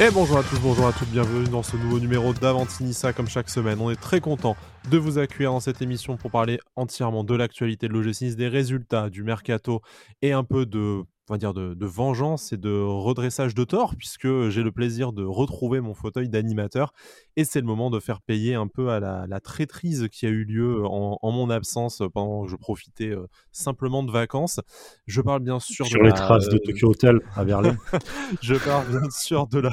Et bonjour à tous, bonjour à toutes, bienvenue dans ce nouveau numéro d'Avantinissa comme chaque semaine. On est très content de vous accueillir dans cette émission pour parler entièrement de l'actualité de l'OGC des résultats du mercato et un peu de on va dire, de, vengeance et de redressage de tort, puisque j'ai le plaisir de retrouver mon fauteuil d'animateur. Et c'est le moment de faire payer un peu à la, traîtrise qui a eu lieu en, mon absence pendant que je profitais euh, simplement de vacances. Je parle bien sûr Sur les traces de Tokyo Hotel à Berlin. je parle bien sûr de la.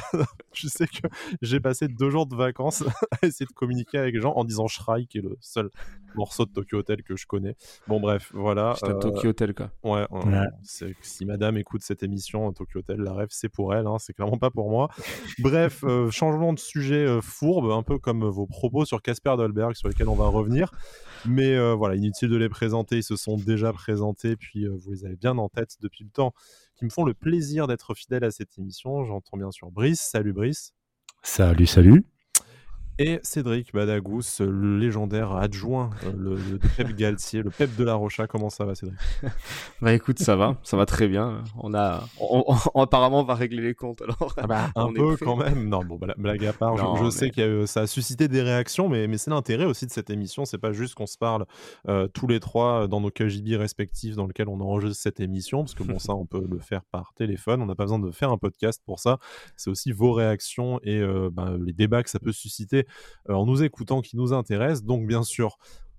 je sais que j'ai passé deux jours de vacances à essayer de communiquer avec les gens en disant Shrai, qui est le seul morceau de Tokyo Hotel que je connais. Bon, bref, voilà. C'est Tokyo Hotel, quoi. Ouais, si madame écoute cette émission, Tokyo Hotel, la rêve, c'est pour elle, hein, c'est clairement pas pour moi. bref, euh, changement de sujet euh, fourbe, un peu comme vos propos sur Casper Dolberg, sur lesquels on va revenir. Mais euh, voilà, inutile de les présenter, ils se sont déjà présentés, puis vous les avez bien en tête depuis le temps, qui me font le plaisir d'être fidèles à cette émission. J'entends bien sûr Brice. Salut Brice. Salut, salut et Cédric Badagous, le légendaire adjoint, euh, le, le Pep Galtier, le Pep de la Rocha. Comment ça va, Cédric? Bah écoute, ça va, ça va très bien. On a, apparemment, on va régler les comptes alors. Ah bah, un peu quand même. Non, bon, blague à part. je, sais que ça a suscité des réactions, mais, mais c'est l'intérêt aussi de cette émission. C'est pas juste qu'on se parle euh, tous les trois dans nos KGB respectifs dans lesquels on enregistre cette émission, parce que bon, ça, on peut le faire par téléphone. On n'a pas besoin de faire un podcast pour ça. C'est aussi vos réactions et euh, bah, les débats que ça peut susciter en nous écoutant qui nous intéresse. Donc bien sûr,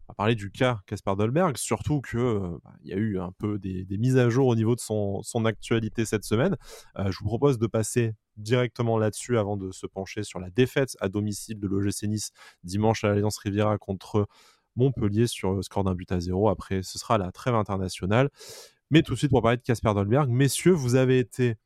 on va parler du cas Casper Dolberg, surtout que euh, bah, y a eu un peu des, mises à jour au niveau de son, actualité cette semaine. Euh, je vous propose de passer directement là-dessus avant de se pencher sur la défaite à domicile de l'OGC Nice dimanche à l'Alliance Riviera contre Montpellier sur le score d'un but à zéro. Après, ce sera la trêve internationale. Mais tout de suite, pour parler de Casper Dolberg, messieurs, vous avez été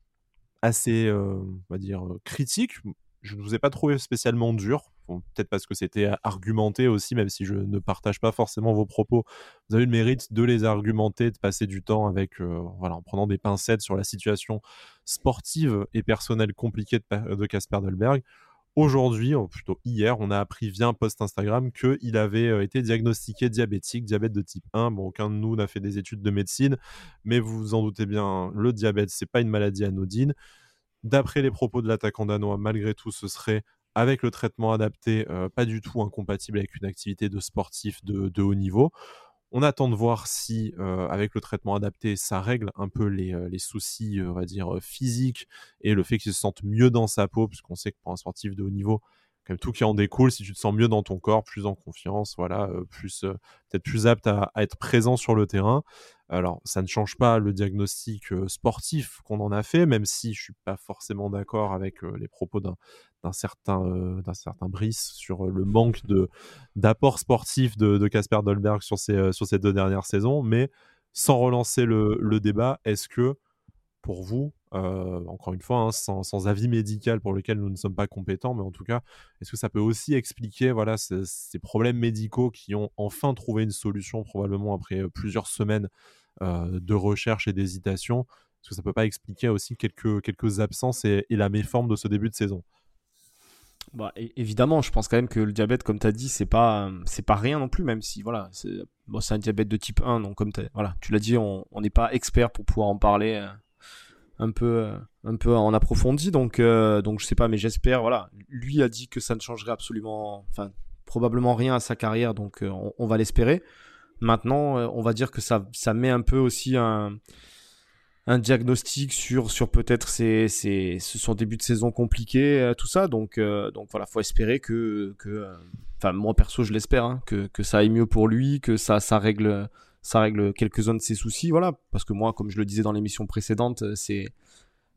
assez, on va dire, critique. Je ne vous ai pas trouvé spécialement dur peut-être parce que c'était argumenté aussi, même si je ne partage pas forcément vos propos. Vous avez le mérite de les argumenter, de passer du temps avec, euh, voilà, en prenant des pincettes sur la situation sportive et personnelle compliquée de Casper Dolberg. Aujourd'hui, ou plutôt hier, on a appris via un post Instagram qu'il avait euh, été diagnostiqué diabétique, diabète de type 1. Bon, aucun de nous n'a fait des études de médecine, mais vous vous en doutez bien, le diabète, c'est pas une maladie anodine. D'après les propos de l'attaquant danois, malgré tout, ce serait avec le traitement adapté, euh, pas du tout incompatible avec une activité de sportif de, haut niveau. On attend de voir si, euh, avec le traitement adapté, ça règle un peu les, euh, soucis, physiques et le fait qu'il se sente mieux dans sa peau, puisqu'on sait que pour un sportif de haut niveau, comme tout qui en découle, si tu te sens mieux dans ton corps, plus en confiance, voilà, plus peut-être plus apte à, être présent sur le terrain. Alors, ça ne change pas le diagnostic sportif qu'on en a fait, même si je suis pas forcément d'accord avec les propos d'un certain, d'un Brice sur le manque d'apport sportif de Casper Dolberg sur ces, sur deux dernières saisons. Mais sans relancer le débat, est-ce que pour vous, encore une fois, hein, sans, avis médical pour lequel nous ne sommes pas compétents, mais en tout cas, est-ce que ça peut aussi expliquer voilà, ces, problèmes médicaux qui ont enfin trouvé une solution, probablement après plusieurs semaines de recherche et d'hésitation? Est-ce que ça peut pas expliquer aussi quelques, absences et, la méforme de ce début de saison? Bah, évidemment, je pense quand même que le diabète, comme tu as dit, c'est pas, c'est pas rien non plus, même si voilà, c'est un diabète de type 1, donc comme voilà, tu l'as dit, on n'est pas expert pour pouvoir en parler euh, un peu, euh, un peu en approfondi, donc, euh, donc je sais pas, mais j'espère, voilà, lui a dit que ça ne changerait absolument, enfin, probablement rien à sa carrière, donc on, on, va l'espérer. Maintenant, on va dire que ça, ça met un peu aussi un un diagnostic sur sur peut-être ses, ses, son début de saison compliqué, euh, tout ça. Donc euh, donc voilà, faut espérer que euh, enfin moi perso je l'espère hein, que que ça aille mieux pour lui, que ça ça règle ça règle quelques-uns de ses soucis, voilà. Parce que moi, comme je le disais dans l'émission précédente, c'est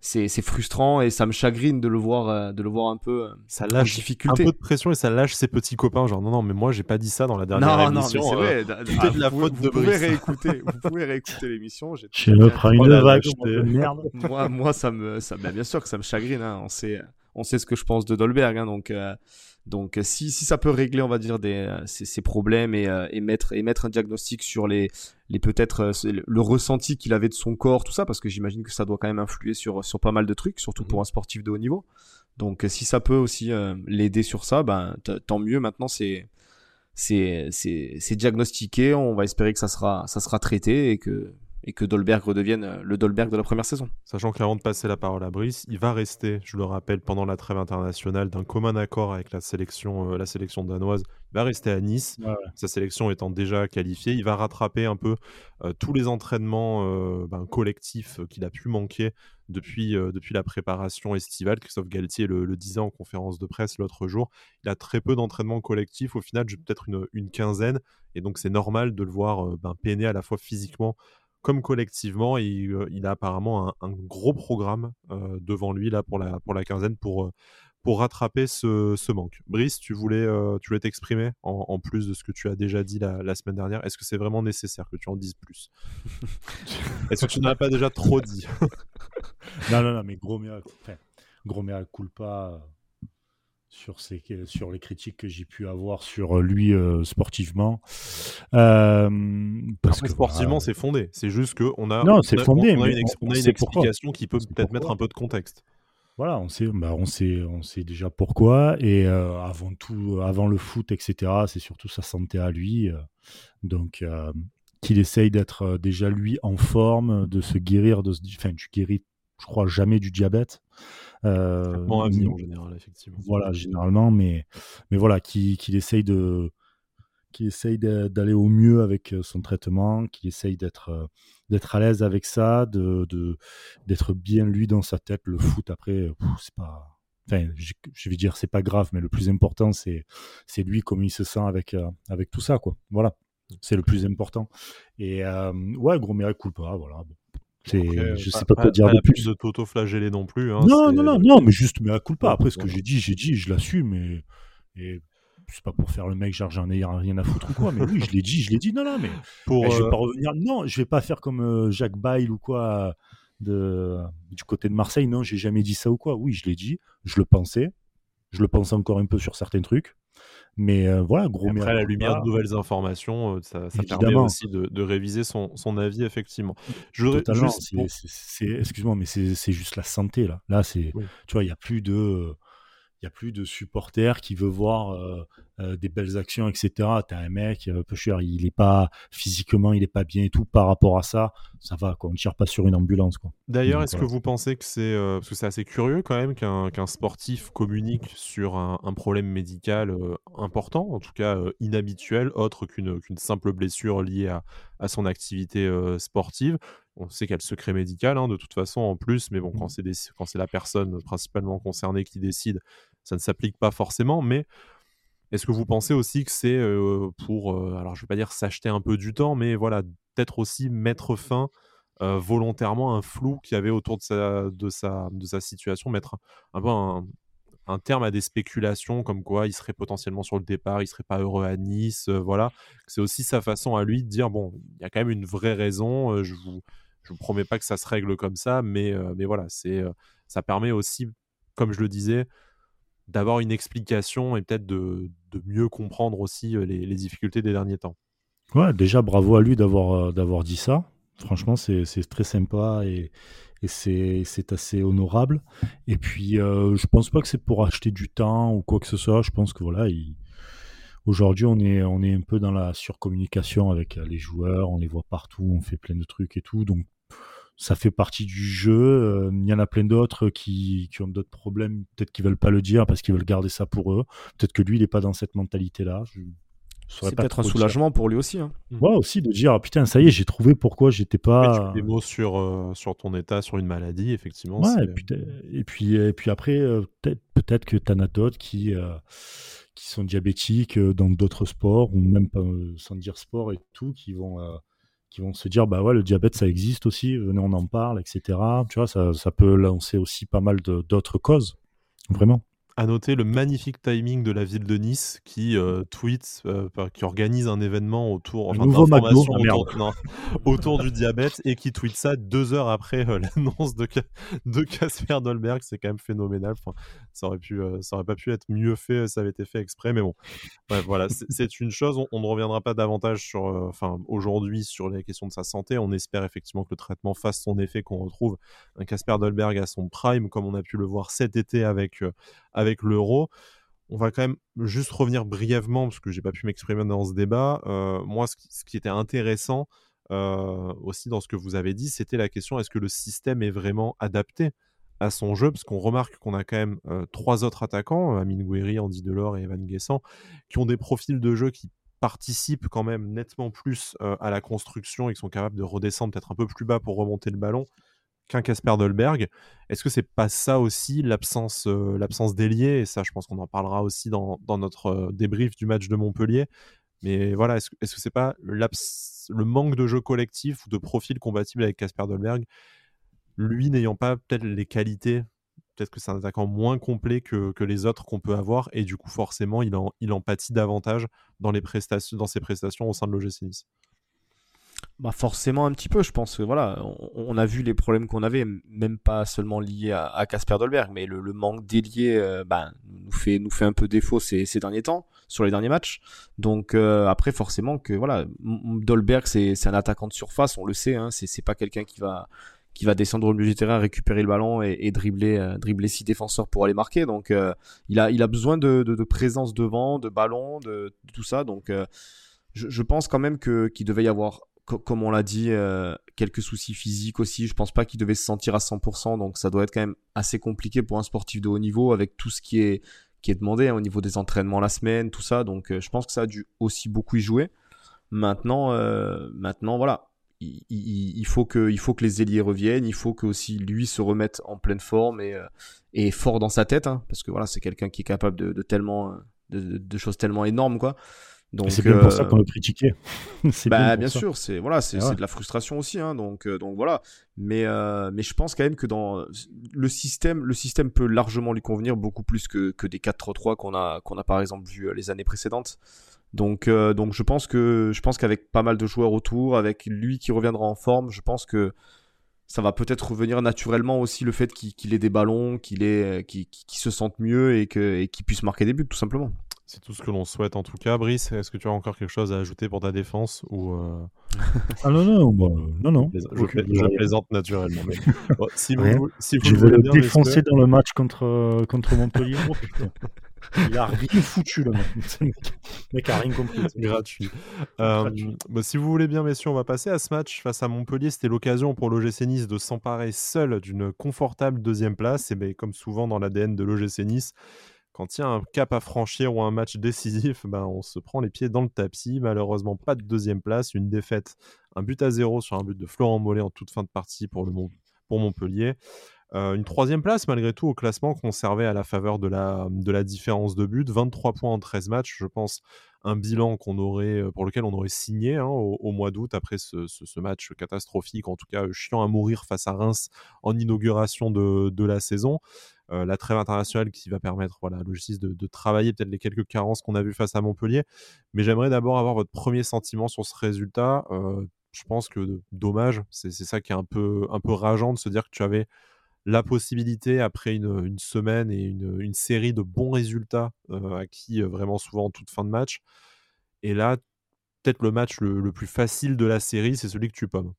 c'est frustrant et ça me chagrine de le voir euh, de le voir un peu euh, ça lâche difficulté. un peu de pression et ça lâche ses petits copains genre non non mais moi j'ai pas dit ça dans la dernière émission non, mais c'est euh, vrai euh, de la faute de pouvez réécouter vous pouvez réécouter l'émission j'ai me prends une vague de merde moi moi ça me ça bah, bien sûr que ça me chagrine hein. on sait on sait ce que je pense de Dolberg hein, donc donc euh, si, si ça peut régler, on va dire, des, euh, ces, problèmes et, euh, et, mettre, et mettre un diagnostic sur les, les peut-être le ressenti qu'il avait de son corps, tout ça, parce que j'imagine que ça doit quand même influer sur, sur pas mal de trucs, surtout pour mhm. un sportif de haut niveau. Donc si ça peut aussi l'aider sur ça, ben, tant mieux. Maintenant, c'est c'est diagnostiqué. On va espérer que ça sera, ça sera traité et que et que Dolberg redevienne euh, le Dolberg de la première saison. Sachant qu'avant de passer la parole à Brice, il va rester, je le rappelle, pendant la trêve internationale d'un commun accord avec la sélection, euh, la sélection danoise. Il va rester à Nice, sa sélection étant déjà qualifiée. Il va rattraper un peu euh, tous les entraînements ben, collectifs qu'il a pu manquer depuis, depuis la préparation estivale. Christophe Galtier le, disait en conférence de presse l'autre jour. Il a très peu d'entraînements collectifs, au final, peut-être une, une, quinzaine. Et donc, c'est normal de le voir ben, peiner à la fois physiquement comme collectivement. il, a apparemment un, gros programme devant lui là pour la, pour la quinzaine pour, pour rattraper ce, manque. Brice, tu voulais tu voulais t'exprimer en, plus de ce que tu as déjà dit la, semaine dernière. Est-ce que c'est vraiment nécessaire que tu en dises plus? Est-ce que tu n'as pas déjà trop dit? Non, non, non, mais gros miracle, enfin, gros pas sur, les critiques que j'ai pu avoir sur lui euh, sportivement. Euh, parce que sportivement, c'est fondé. C'est juste qu'on a, non, c'est fondé, on a, une, on a une explication qui peut peut-être mettre un peu de contexte. Voilà, on sait, bah on sait, on sait déjà pourquoi. Et euh, avant tout, avant le foot, etc., c'est surtout sa santé à lui. donc, qu'il essaye d'être déjà lui en forme, de se guérir, de se, enfin, tu guéris, je crois, jamais du diabète. Euh, en général, effectivement. Voilà, généralement, mais, mais voilà, qu'il essaye de qui essaye d'aller au mieux avec euh, son traitement, qui essaye d'être euh, d'être à l'aise avec ça, de d'être bien lui dans sa tête. Le foot après, c'est pas, enfin, je, vais dire c'est pas grave, mais le plus important c'est c'est lui comment il se sent avec avec tout ça quoi. Voilà, c'est le plus important. Et ouais, gros miracle pas, voilà. C'est, je sais pas, quoi dire de plus. de t'auto-flageller non plus. Hein, non, non, non, non, mais juste, mais à coup pas. Après, ce que j'ai dit, j'ai dit, je l'assume. Et, et c'est pas pour faire le mec, genre j'en ai rien à foutre ou quoi, mais oui, je l'ai dit, je l'ai dit. Non, non, mais pour, eh, je vais euh, pas revenir. Non, je vais pas faire comme euh, Jacques Bail ou quoi de, du côté de Marseille. Non, j'ai jamais dit ça ou quoi. Oui, je l'ai dit, je le pensais. Je le pense encore un peu sur certains trucs. Mais euh, voilà, gros Après, à la lumière de nouvelles informations, euh, ça, ça permet aussi de, de réviser son, son, avis, effectivement. Je. Excuse-moi, mais c'est juste la santé, là. Là, c'est, tu vois, il n'y a plus de il n'y a plus de supporters qui veut voir euh, euh, des belles actions, etc. T'as un mec, euh, peu cher, il est pas physiquement, il est pas bien et tout. Par rapport à ça, ça va, quoi. On ne tire pas sur une ambulance, quoi. D'ailleurs, est-ce que vous pensez que c'est parce que c'est assez curieux quand même qu'un sportif communique sur un, problème médical important, en tout cas inhabituel, autre qu'une simple blessure liée à, à son activité sportive? On sait qu'il y a le secret médical hein, de toute façon en plus, mais bon, quand mmh. c'est la personne principalement concernée qui décide, ça ne s'applique pas forcément, mais est-ce que vous pensez aussi que c'est pour, alors je vais pas dire s'acheter un peu du temps, mais voilà, peut-être aussi mettre fin volontairement à un flou qu'il y avait autour de sa, de sa, de sa situation, mettre un, peu un, terme à des spéculations comme quoi il serait potentiellement sur le départ, il serait pas heureux à Nice, voilà. C'est aussi sa façon à lui de dire bon, il y a quand même une vraie raison, je vous je vous promets pas que ça se règle comme ça, mais, mais voilà, c'est ça permet aussi, comme je le disais, d'avoir une explication et peut-être de, de, mieux comprendre aussi euh, les, difficultés des derniers temps. Ouais, déjà bravo à lui d'avoir euh, d'avoir dit ça. Franchement, c'est très sympa et, et c'est assez honorable. Et puis, euh, je pense pas que c'est pour acheter du temps ou quoi que ce soit. Je pense que voilà, aujourd'hui, on est, on est un peu dans la surcommunication avec les joueurs. On les voit partout, on fait plein de trucs et tout. Donc, ça fait partie du jeu. Euh, il y en a plein d'autres qui, qui, ont d'autres problèmes, peut-être qu'ils veulent pas le dire parce qu'ils veulent garder ça pour eux. Peut-être que lui, il n'est pas dans cette mentalité-là. C'est peut-être un soulagement pour lui aussi. Hein. Ouais, aussi de dire ah, putain, ça y est, j'ai trouvé pourquoi j'étais pas. des mots sur, euh, sur ton état, sur une maladie, effectivement. Ouais, et puis, et, puis, après, euh, peut-être peut que tu en as d'autres qui, qui sont diabétiques dans d'autres sports, ou même pas, sans dire sport et tout, qui vont qui vont se dire bah ouais le diabète ça existe aussi venez on en parle etc tu vois ça, ça peut lancer aussi pas mal d'autres causes vraiment à noter le magnifique timing de la ville de Nice qui euh, tweet, euh, qui organise un événement autour, enfin, autour, autour, du diabète et qui tweet ça deux heures après euh, l'annonce de, de Casper Dolberg. C'est quand même phénoménal. Enfin, ça aurait pu, ça aurait pas pu être mieux fait. Ça avait été fait exprès, mais bon. voilà, c'est une chose. On, ne reviendra pas davantage sur, enfin, aujourd'hui sur les questions de sa santé. On espère effectivement que le traitement fasse son effet, qu'on retrouve un Casper Dolberg à son prime, comme on a pu le voir cet été avec avec l'euro. On va quand même juste revenir brièvement, parce que j'ai pas pu m'exprimer dans ce débat. Euh, moi, ce qui, était intéressant, aussi dans ce que vous avez dit, c'était la question est-ce que le système est vraiment adapté à son jeu, parce qu'on remarque qu'on a quand même trois autres attaquants, Amine Gouiri, Andy Delors et Evan Guessant, qui ont des profils de jeu qui participent quand même nettement plus à la construction et qui sont capables de redescendre peut-être un peu plus bas pour remonter le ballon qu'un Casper Dolberg. Est-ce que c'est pas ça aussi l'absence l'absence d'ailier? Et ça, je pense qu'on en parlera aussi dans, notre débrief du match de Montpellier. Mais voilà, est-ce est -ce que c'est pas le manque de jeu collectif ou de profil compatible avec Casper Dolberg? Lui n'ayant pas peut-être les qualités, peut-être que c'est un attaquant moins complet que, les autres qu'on peut avoir, et du coup, forcément, il en, il en pâtit davantage dans, les prestations, dans ses prestations au sein de l'OGC Nice. Bah forcément un petit peu, je pense que voilà, on, a vu les problèmes qu'on avait, même pas seulement liés à Casper Dolberg, mais le, manque d'ailier euh, bah, nous fait nous fait un peu défaut ces, derniers temps sur les derniers matchs. Donc euh, après forcément que voilà, Dolberg c'est un attaquant de surface, on le sait, hein, c'est pas quelqu'un qui va qui va descendre au milieu du terrain, récupérer le ballon et, dribbler, euh, dribbler six défenseurs pour aller marquer. Donc euh, il, a, il a besoin de, de, présence devant, de ballon, de, tout ça. Donc je, je, pense quand même que qu'il devait y avoir, comme on l'a dit, quelques soucis physiques aussi. Je pense pas qu'il devait se sentir à 100%. Donc ça doit être quand même assez compliqué pour un sportif de haut niveau avec tout ce qui est qui est demandé hein, au niveau des entraînements la semaine, tout ça. Donc je pense que ça a dû aussi beaucoup y jouer. Maintenant, maintenant voilà, il, faut que, il faut que les ailiers reviennent, il faut que aussi lui se remette en pleine forme et, euh, fort dans sa tête, hein, parce que voilà, c'est quelqu'un qui est capable de, tellement, de, choses tellement énormes, quoi. C'est bien pour ça euh, qu'on le critiquait. bah, bien, sûr, c'est voilà, c'est de la frustration aussi, hein, donc euh, donc voilà. Mais mais je pense quand même que dans le système, le système peut largement lui convenir beaucoup plus que, que des 4-3 qu'on a qu'on a par exemple vu les années précédentes. Donc, euh, donc je pense que je pense qu'avec pas mal de joueurs autour, avec lui qui reviendra en forme, je pense que ça va peut-être revenir naturellement aussi le fait qu'il ait des ballons, qu'il ait, qu'il se sente mieux et qu'il puisse marquer des buts tout simplement. C'est tout ce que l'on souhaite en tout cas. Brice, est-ce que tu as encore quelque chose à ajouter pour ta défense ou euh, Ah non, non, non, non. Je, plaisante naturellement. si vous, si vous je vais le défoncer dans le match contre, contre Montpellier. Oh, il a rien foutu, le mec. mec a rien compris. Gratuit. Euh, bah, si vous voulez bien, messieurs, on va passer à ce match face à Montpellier. C'était l'occasion pour l'OGC Nice de s'emparer seul d'une confortable deuxième place. Et ben, comme souvent dans l'ADN de l'OGC Nice, quand il y a un cap à franchir ou un match décisif, ben, on se prend les pieds dans le tapis. Malheureusement, pas de deuxième place. Une défaite, un but à zéro sur un but de Florent Mollet en toute fin de partie pour, Montpellier. Euh, une troisième place, malgré tout, au classement conservé à la faveur de la, de la différence de but. 23 points en 13 matchs, je pense, un bilan qu'on aurait, euh, pour lequel on aurait signé hein, au, mois d'août après ce, match catastrophique, en tout cas euh, chiant à mourir face à Reims en inauguration de, la saison. la trêve internationale qui va permettre voilà, à l'OGC de, de, travailler peut-être les quelques carences qu'on a vues face à Montpellier. Mais j'aimerais d'abord avoir votre premier sentiment sur ce résultat. je pense que dommage, c'est ça qui est un peu, un peu rageant de se dire que tu avais la possibilité, après une, semaine et une, série de bons résultats acquis vraiment souvent en toute fin de match, et là, peut-être le match le, plus facile de la série, c'est celui que tu pommes.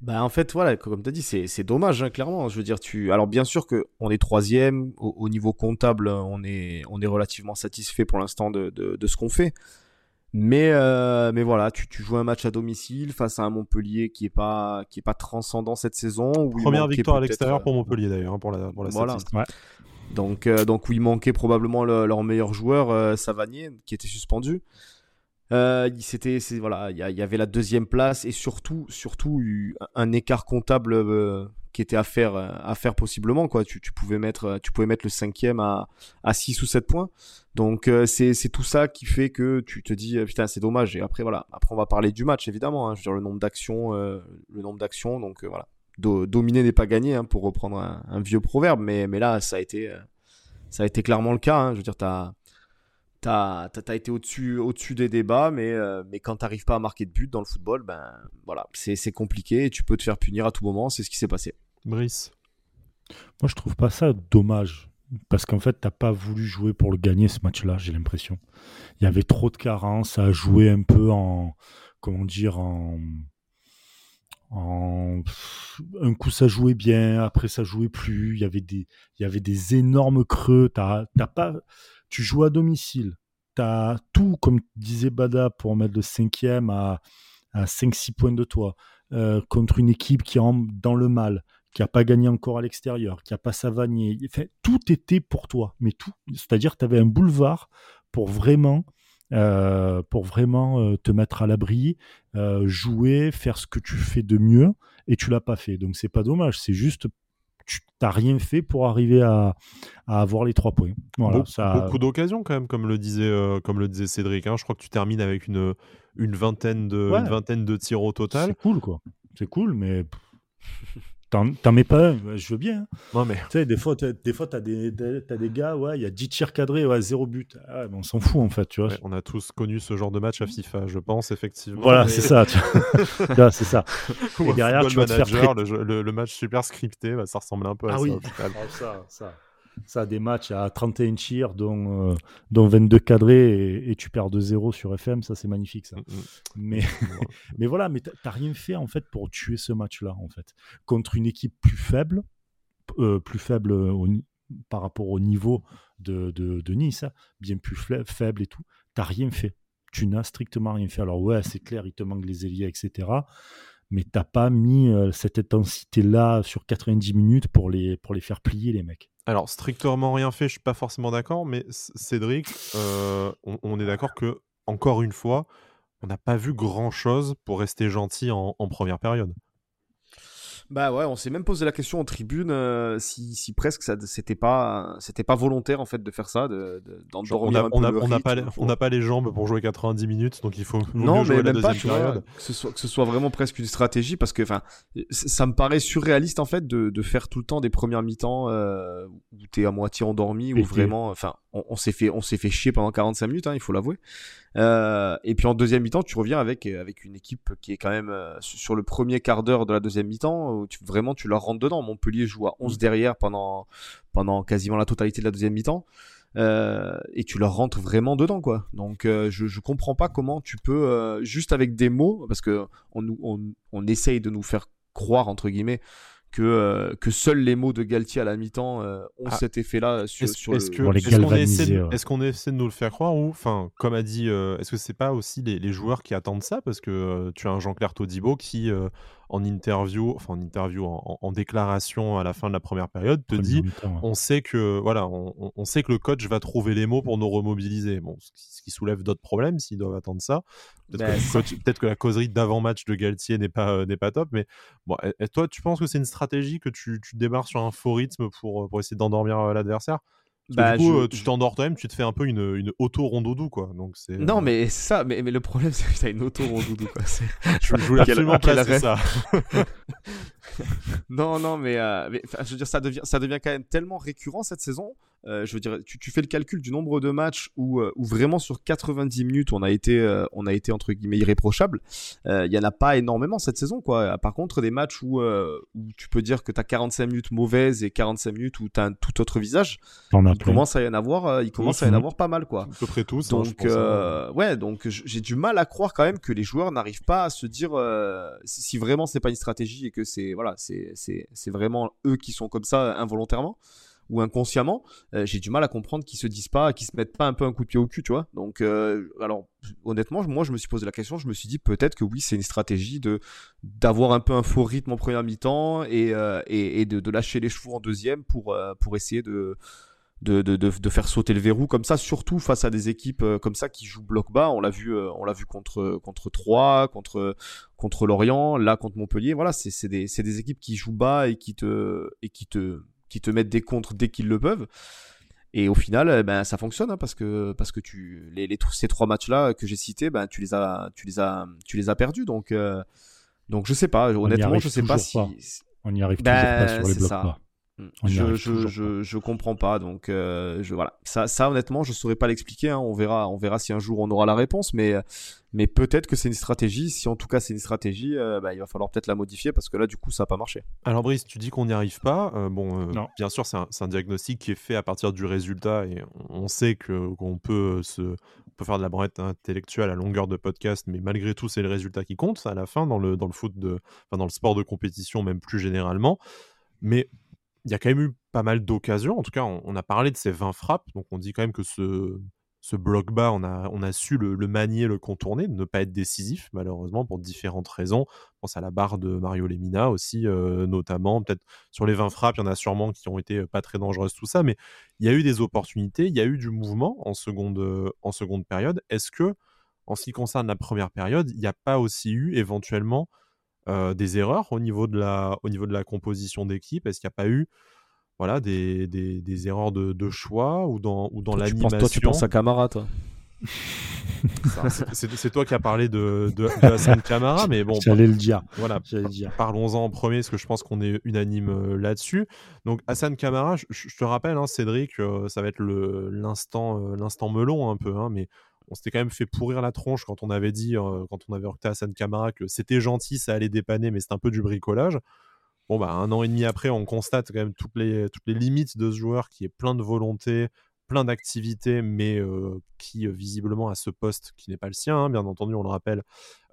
Bah en fait, voilà, comme tu as dit, c'est dommage, hein, clairement. Je veux dire, tu. Alors, bien sûr qu'on est troisième, au, niveau comptable, on est, on est relativement satisfait pour l'instant de, de, ce qu'on fait. Mais, euh, mais voilà, tu, tu, joues un match à domicile face à un Montpellier qui est pas, qui est pas transcendant cette saison. Première victoire à l'extérieur pour Montpellier d'ailleurs, hein, pour la, pour la voilà. Donc, euh, donc où il manquait probablement leur meilleur joueur, euh, Savanier, qui était suspendu. Euh, c'était, voilà, il y, avait la deuxième place et surtout, surtout un écart comptable qui était à faire, euh, à faire possiblement. Quoi. Tu, tu, pouvais mettre, euh, tu pouvais mettre le cinquième à, à 6 ou 7 points. Donc euh, c'est, tout ça qui fait que tu te dis putain c'est dommage. Et après voilà, après on va parler du match évidemment. Hein. Je veux dire le nombre d'actions, le nombre d'actions. Donc voilà, dominer n'est pas gagné hein, pour reprendre un, vieux proverbe. Mais, mais là ça a été, ça a été clairement le cas. Hein. Je veux dire t'as T'as as, été au-dessus au -dessus des débats, mais, mais quand t'arrives pas à marquer de but dans le football, ben voilà, c'est compliqué et tu peux te faire punir à tout moment. C'est ce qui s'est passé. Brice Moi, je trouve pas ça dommage. Parce qu'en fait, t'as pas voulu jouer pour le gagner ce match-là, j'ai l'impression. Il y avait trop de carences à jouer un peu en. Comment dire En. en un coup, ça jouait bien, après, ça jouait plus. Il y avait des, il y avait des énormes creux. T'as, pas, tu joues à domicile. Tu as tout, comme disait Bada, pour mettre le cinquième à à 5-6 points de toi, euh, contre une équipe qui est dans le mal, qui n'a pas gagné encore à l'extérieur, qui n'a pas Savanier, enfin, tout était pour toi, mais tout. C'est-à-dire tu avais un boulevard pour vraiment euh, pour vraiment euh, te mettre à l'abri, jouer, faire ce que tu fais de mieux, et tu l'as pas fait. Donc c'est pas dommage, c'est juste tu n'as rien fait pour arriver à, avoir les trois points. Voilà, beaucoup, d'occasions quand même, comme le disait, comme le disait Cédric. Hein. Je crois que tu termines avec une, une, vingtaine, de, une vingtaine de tirs au total. C'est cool, quoi. C'est cool, mais T'en mets pas un, je veux bien. Hein. Non, mais... Tu sais, des fois, des fois, t'as des, as des gars, ouais, il y a 10 tirs cadrés, ouais, 0 but. Ah, on s'en fout, en fait, tu vois. on a tous connu ce genre de match à FIFA, je pense, effectivement. Voilà, c'est ça. Tu vois, c'est ça. Et derrière, tu vas te faire... le, le, match super scripté, bah, ça ressemble un peu à ah ça, oui. Oh, ça, ça ça a des matchs à 31 tirs, dont, euh, dont 22 cadrés, et, tu perds 2-0 sur FM, ça c'est magnifique ça. Mm, mm. Mais, mais voilà, mais t'as rien fait en fait pour tuer ce match-là en fait. Contre une équipe plus faible, euh, plus faible par rapport au niveau de, de, Nice, hein, bien plus faible et tout, t'as rien fait. Tu n'as strictement rien fait. Alors ouais, c'est clair, il te manque les ailiers, etc mais t'as pas mis euh, cette intensité-là sur 90 minutes pour les, pour les faire plier, les mecs. Alors, strictement rien fait, je suis pas forcément d'accord, mais Cédric, euh, on, est d'accord que, encore une fois, on n'a pas vu grand-chose pour rester gentil en première période. Bah ouais, on s'est même posé la question en tribune euh, si, si, presque ça c'était pas c'était pas volontaire en fait de faire ça, de, d'endormir on a, on a, pas les, on n'a pas les jambes pour jouer 90 minutes, donc il faut non mais même pas tu vois, que ce soit que ce soit vraiment presque une stratégie parce que enfin ça me paraît surréaliste en fait de, de faire tout le temps des premières mi-temps euh, où t'es à moitié endormi ou vraiment enfin on, s'est fait on s'est fait chier pendant 45 minutes hein, il faut l'avouer euh, et puis en deuxième mi-temps, tu reviens avec, avec une équipe qui est quand même euh, sur le premier quart d'heure de la deuxième mi-temps, où tu, vraiment tu leur rentres dedans. Montpellier joue à 11 derrière pendant, pendant quasiment la totalité de la deuxième mi-temps. Euh, et tu leur rentres vraiment dedans quoi. Donc euh, je, je comprends pas comment tu peux euh, juste avec des mots parce que on, on, on essaye de nous faire croire entre guillemets que, euh, que seuls les mots de Galtier à la mi-temps euh, ont ah. cet effet-là sur, est-ce, sur est-ce que, est-ce qu'on essaie de, est-ce qu'on essaie de nous le faire croire ou, enfin, comme a dit, euh, est-ce que c'est pas aussi les, les, joueurs qui attendent ça parce que tu as un Jean-Claire Todibo qui en interview, enfin en interview, en, déclaration à la fin de la première période, te dit on sait que voilà, on, sait que le coach va trouver les mots pour nous remobiliser. Bon, ce qui, soulève d'autres problèmes s'ils doivent attendre ça. Peut-être, que, que, la causerie d'avant-match de Galtier n'est pas, euh, n'est pas top, mais bon, et, toi, tu penses que c'est une stratégie que tu, tu démarres sur un faux rythme pour, pour essayer d'endormir euh, l'adversaire? Bah, du coup, euh, tu t'endors toi-même, tu te fais un peu une, une auto-rondoudou, quoi. Donc c'est. Non, mais ça, mais, mais le problème, c'est que t'as une auto-rondoudou, quoi. je voulais absolument placer ça. non, non, mais, mais je veux dire, ça devient, ça devient quand même tellement récurrent cette saison euh, je veux dire, tu, fais le calcul du nombre de matchs où, euh, où vraiment sur 90 minutes on a été, euh, on a été entre guillemets irréprochable. Il y en a pas énormément cette saison, quoi. Par contre, des matchs où, où tu peux dire que tu as 45 minutes mauvaises et 45 minutes où tu as un tout autre visage, il commence à y en avoir, il commence à y en avoir pas mal, quoi. À peu près tous. Donc, hein. ouais, donc j'ai du mal à croire quand même que les joueurs n'arrivent pas à se dire si vraiment c'est pas une stratégie et que c'est voilà, c'est vraiment eux qui sont comme ça involontairement ou inconsciemment, euh, j'ai du mal à comprendre qu'ils se disent pas, qu'ils se mettent pas un peu un coup de pied au cul, tu vois. Donc, euh, alors honnêtement, moi je me suis posé la question, je me suis dit peut-être que oui, c'est une stratégie de d'avoir un peu un faux rythme en première mi-temps et, euh, et, de, lâcher les chevaux en deuxième pour pour essayer de de, de, faire sauter le verrou comme ça, surtout face à des équipes comme ça qui jouent bloc bas. On l'a vu, on l'a vu contre contre Troyes, contre contre Lorient, là contre Montpellier. Voilà, c'est des des équipes qui jouent bas et qui te et qui te qui te mettent des contres dès qu'ils le peuvent. Et au final, eh ben, ça fonctionne hein, parce que parce que tu les, les ces trois matchs là que j'ai cités, ben tu les as tu les as tu les as perdus. Donc euh, donc je sais pas. Honnêtement, je sais pas si on n'y arrive toujours pas ben, sur les blocs. Je, je, je, je, comprends pas, donc euh, je voilà. Ça, ça honnêtement, je saurais pas l'expliquer. Hein. On verra, on verra si un jour on aura la réponse, mais mais peut-être que c'est une stratégie. Si en tout cas c'est une stratégie, euh, bah, il va falloir peut-être la modifier parce que là du coup ça a pas marché. Alors Brice, tu dis qu'on n'y arrive pas. Euh, bon, bien sûr c'est un, un, diagnostic qui est fait à partir du résultat et on sait que qu'on peut se on peut faire de la branlette intellectuelle à longueur de podcast, mais malgré tout c'est le résultat qui compte à la fin dans le dans le foot de, enfin, dans le sport de compétition même plus généralement. Mais il y a quand même eu pas mal d'occasions. En tout cas, on, a parlé de ces 20 frappes, donc on dit quand même que ce, bloc bas, on a, on a su le, manier, le contourner, ne pas être décisif, malheureusement, pour différentes raisons. Je pense à la barre de Mario Lemina aussi, euh, notamment. Peut-être sur les 20 frappes, il y en a sûrement qui ont été euh, pas très dangereuses, tout ça. Mais il y a eu des opportunités, il y a eu du mouvement en seconde, euh, en seconde période. Est-ce que, en ce qui concerne la première période, il n'y a pas aussi eu éventuellement des erreurs au niveau de la, au niveau de la composition d'équipe? Est-ce qu'il n'y a pas eu voilà, des, des, des erreurs de, de, choix ou dans, ou dans l'animation. Toi, tu penses à Camara, toi? C'est toi qui as parlé de, de, de Hassan Kamara, mais bon. J'allais le dire. Voilà. Parlons-en en premier, parce que je pense qu'on est unanime euh, là-dessus. Donc Hassan Kamara, je, te rappelle, hein, Cédric, euh, ça va être l'instant euh, l'instant melon un peu, hein, mais on s'était quand même fait pourrir la tronche quand on avait dit, quand on avait recruté Hassan Kamara, que c'était gentil, ça allait dépanner, mais c'est un peu du bricolage. Bon, bah, un an et demi après, on constate quand même toutes les, toutes les limites de ce joueur qui est plein de volonté, plein d'activités, mais euh, qui visiblement à ce poste qui n'est pas le sien, hein, bien entendu, on le rappelle,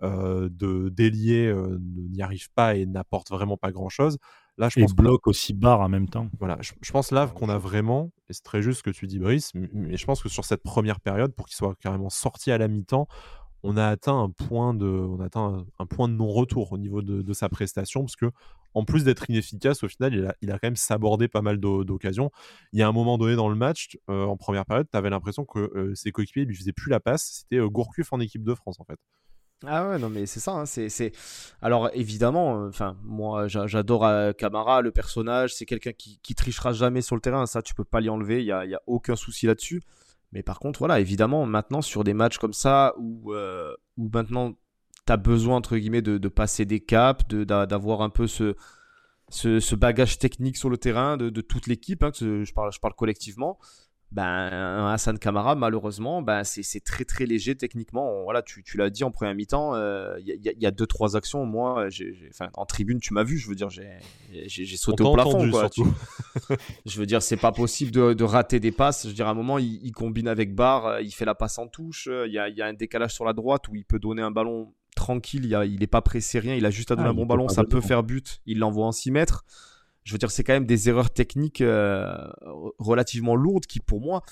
euh, de délier euh, n'y arrive pas et n'apporte vraiment pas grand-chose. Là, je et pense bloque aussi barre en même temps. Voilà, je, pense là qu'on a vraiment, et c'est très juste ce que tu dis, Brice, mais je pense que sur cette première période, pour qu'il soit carrément sorti à la mi-temps, on a atteint un point de, on a atteint un, point de non-retour au niveau de, sa prestation, parce que en plus d'être inefficace, au final, il a, il a, quand même sabordé pas mal d'occasions. Il y a un moment donné dans le match, euh, en première période, tu avais l'impression que euh, ses coéquipiers lui faisaient plus la passe. C'était euh, Gourcuff en équipe de France, en fait. Ah ouais, non, mais c'est ça. Hein, c'est, Alors, évidemment, enfin, moi, j'adore Camara, le personnage. C'est quelqu'un qui, trichera jamais sur le terrain. Ça, tu peux pas l'y enlever. Il n'y a, y a aucun souci là-dessus. Mais par contre, voilà, évidemment, maintenant, sur des matchs comme ça, où, euh, où maintenant, tu as besoin, entre guillemets, de, de passer des caps, d'avoir un peu ce, ce, ce, bagage technique sur le terrain de, de toute l'équipe, hein, je, parle, je parle collectivement, ben, Hassan Kamara, malheureusement, ben, c'est très très léger techniquement. voilà, tu, tu l'as dit en première mi-temps, il euh, y, y, a deux trois actions. Moi, en tribune, tu m'as vu, je veux dire, j'ai sauté au plafond. Quoi, je veux dire, c'est pas possible de, de, rater des passes. Je veux dire, à un moment, il, il combine avec Barre, euh, il fait la passe en touche. Euh, il y a, y a, un décalage sur la droite où il peut donner un ballon tranquille. Il, il est pas pressé rien. Il a juste à donner ah, un bon ballon, ça peut faire but. Il l'envoie en 6 mètres je veux dire, c'est quand même des erreurs techniques euh, relativement lourdes qui, pour moi,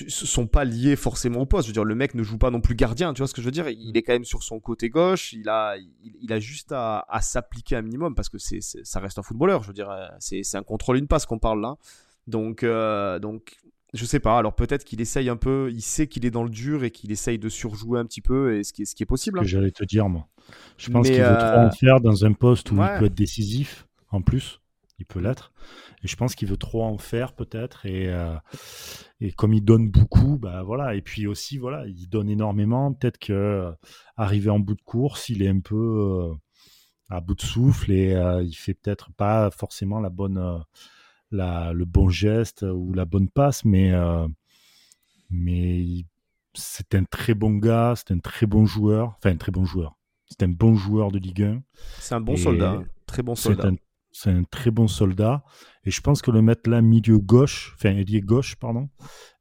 ne sont pas liées forcément au poste. Je veux dire, le mec ne joue pas non plus gardien, tu vois ce que je veux dire? Il est quand même sur son côté gauche, il a, il, a juste à, s'appliquer un minimum parce que c'est, ça reste un footballeur. Je veux dire, c'est, un contrôle une passe qu'on parle là. Donc, euh, donc, je sais pas. Alors peut-être qu'il essaye un peu, il sait qu'il est dans le dur et qu'il essaye de surjouer un petit peu, et ce qui est, ce qui est possible. Hein. J'allais te dire, moi. Je pense qu'il veut trop en euh, faire dans un poste où il peut être décisif, en plus il peut l'être. Et je pense qu'il veut trop en faire peut-être. Et, euh, et comme il donne beaucoup, bah voilà. Et puis aussi, voilà, il donne énormément. Peut-être que euh, arrivé en bout de course, il est un peu euh, à bout de souffle et il fait peut-être pas forcément la bonne, la, le bon geste ou la bonne passe, mais mais c'est un très bon gars, c'est un très bon joueur, enfin un très bon joueur. C'est un bon joueur de Ligue 1. C'est un bon soldat, très bon soldat c'est un très bon soldat. Et je pense que le mettre là milieu gauche, enfin ailier gauche, pardon,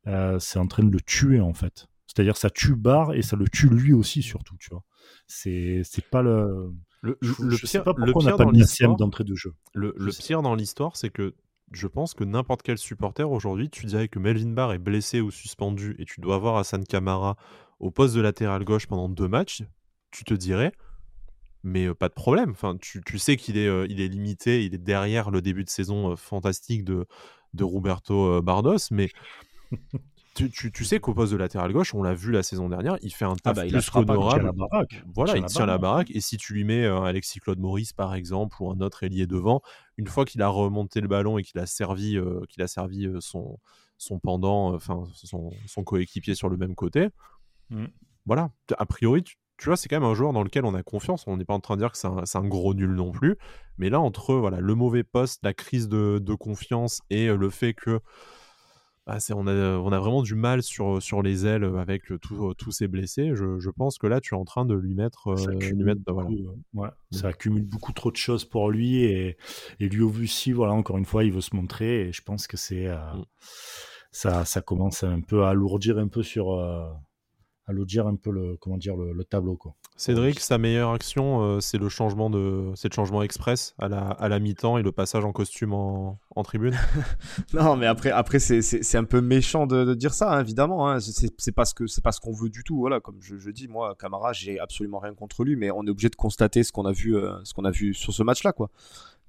euh, c'est en train de le tuer en fait. C'est-à-dire ça tue Barre et ça le tue lui aussi surtout, tu vois. C'est c'est pas le le, le pire, pas le pire dans l'histoire d'entrée de jeu. Le, le pire dans l'histoire, c'est que je pense que n'importe quel supporter aujourd'hui, tu dirais que Melvin Barr est blessé ou suspendu et tu dois avoir Hassan Kamara au poste de latéral gauche pendant deux matchs, tu te dirais mais pas de problème. Enfin, tu, tu sais qu'il est, il est limité, il est derrière le début de saison fantastique de, de Roberto Bardos, mais tu, tu, tu, sais qu'au poste de latéral gauche, on l'a vu la saison dernière, il fait un ah taf bah, plus qu'honorable. Voilà, il tient la baraque. Et si tu lui mets Alexis Claude Maurice, par exemple, ou un autre ailier devant, une fois qu'il a remonté le ballon et qu'il a servi, qu'il a servi son, son pendant, enfin son, son coéquipier sur le même côté, mmh. voilà, a priori, tu, tu vois, c'est quand même un joueur dans lequel on a confiance. On n'est pas en train de dire que c'est un, gros nul non plus. Mais là, entre voilà, le mauvais poste, la crise de, confiance et euh, le fait que bah, on, a, on, a, vraiment du mal sur, sur les ailes avec tous ces blessés, je, pense que là, tu es en train de lui mettre. ça, accumule, ça accumule beaucoup trop de choses pour lui. Et, et lui aussi, voilà, encore une fois, il veut se montrer. Et je pense que c'est. Euh, mm. ça, ça commence un peu à alourdir un peu sur. Euh, alourdir un peu le, comment dire, le, tableau. Quoi. Cédric, sa meilleure action, euh, c'est le changement de, c'est le changement express à la, à la mi-temps et le passage en costume en, en tribune. non, mais après, après c'est un peu méchant de, dire ça, hein, évidemment. Hein. C'est pas ce que c'est pas ce qu'on veut du tout. Voilà, comme je, je dis, moi, Camara, j'ai absolument rien contre lui, mais on est obligé de constater ce qu'on a vu, euh, ce qu'on a vu sur ce match-là, quoi.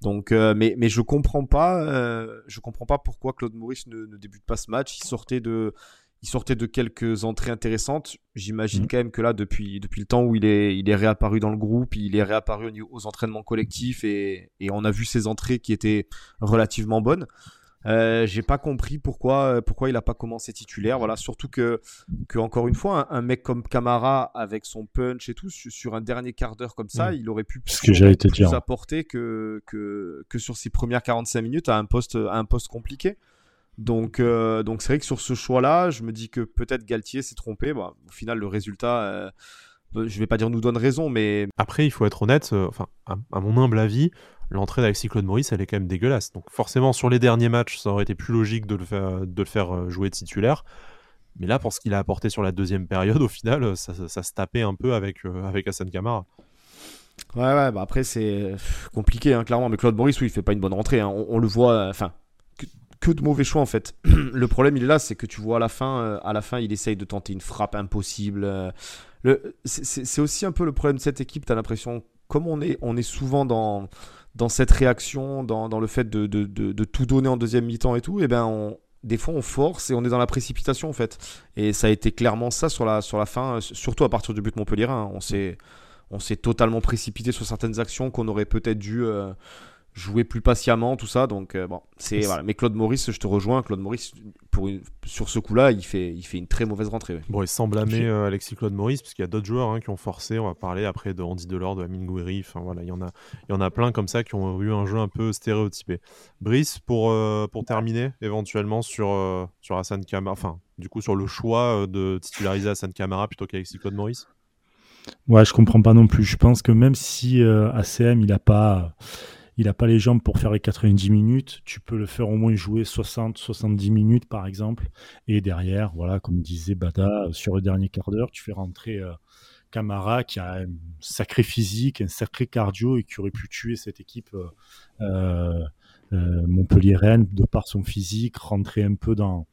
Donc, euh, mais, mais je comprends pas, je comprends pas pourquoi Claude Maurice ne, ne, débute pas ce match. Il sortait de, il sortait de quelques entrées intéressantes. J'imagine mm. quand même que là, depuis, depuis le temps où il est, il est réapparu dans le groupe, il est réapparu aux entraînements collectifs et, et on a vu ses entrées qui étaient relativement bonnes. Euh, j'ai pas compris pourquoi, pourquoi il a pas commencé titulaire. Voilà, surtout que, que encore une fois, un, mec comme Camara avec son punch et tout sur un dernier quart d'heure comme ça, mm. il aurait pu que plus apporter que, que, que sur ses premières 45 minutes à un poste, à un poste compliqué. Donc, euh, donc c'est vrai que sur ce choix-là, je me dis que peut-être Galtier s'est trompé. au final, le résultat, euh, euh, je vais pas dire nous donne raison, mais après, il faut être honnête. enfin, à, mon humble avis, l'entrée d'Alexis Claude Maurice, elle est quand même dégueulasse. Donc, forcément, sur les derniers matchs, ça aurait été plus logique de le faire, de le faire jouer titulaire. Mais là, pour ce qu'il a apporté sur la deuxième période, au final, ça, se tapait un peu avec, avec Hassan Kamara. Ouais, ouais, bah après, c'est compliqué, hein, clairement. Mais Claude Maurice, oui, il fait pas une bonne rentrée. Hein. On, on, le voit, enfin, que de mauvais choix en fait. le problème il est là, c'est que tu vois à la fin, euh, à la fin il essaye de tenter une frappe impossible. Euh, c'est aussi un peu le problème de cette équipe. Tu as l'impression, comme on est, on est souvent dans, dans cette réaction, dans, le fait de, de, tout donner en deuxième mi-temps et tout, et eh ben on, des fois on force et on est dans la précipitation en fait. Et ça a été clairement ça sur la, sur la fin, surtout à partir du but Montpellier. Hein. On s'est on s'est totalement précipité sur certaines actions qu'on aurait peut-être dû euh, jouer plus patiemment, tout ça. Donc euh, bon, c'est voilà. Mais Claude Maurice, je te rejoins. Claude Maurice, pour sur ce coup-là, il fait, il fait une très mauvaise rentrée. Bon, il semble blâmer euh, Alexis Claude Maurice, puisqu'il y a d'autres joueurs hein, qui ont forcé. On va parler après de Andy Delors, de Amine Gouiri. Enfin voilà, il y en a, il y en a plein comme ça qui ont eu un jeu un peu stéréotypé. Brice, pour euh, pour terminer, éventuellement sur sur Hassan Kamara, enfin du coup sur le choix de titulariser Hassan Kamara plutôt qu'Alexis Claude Maurice? Ouais, je comprends pas non plus. Je pense que même si ACM il a pas il n'a pas les jambes pour faire les 90 minutes. Tu peux le faire au moins jouer 60, 70 minutes par exemple. Et derrière, voilà, comme disait Bada, sur le dernier quart d'heure, tu fais rentrer euh, Camara qui a un sacré physique, un sacré cardio et qui aurait pu tuer cette équipe euh, euh, euh Montpellier-Rennes de par son physique, rentrer un peu dans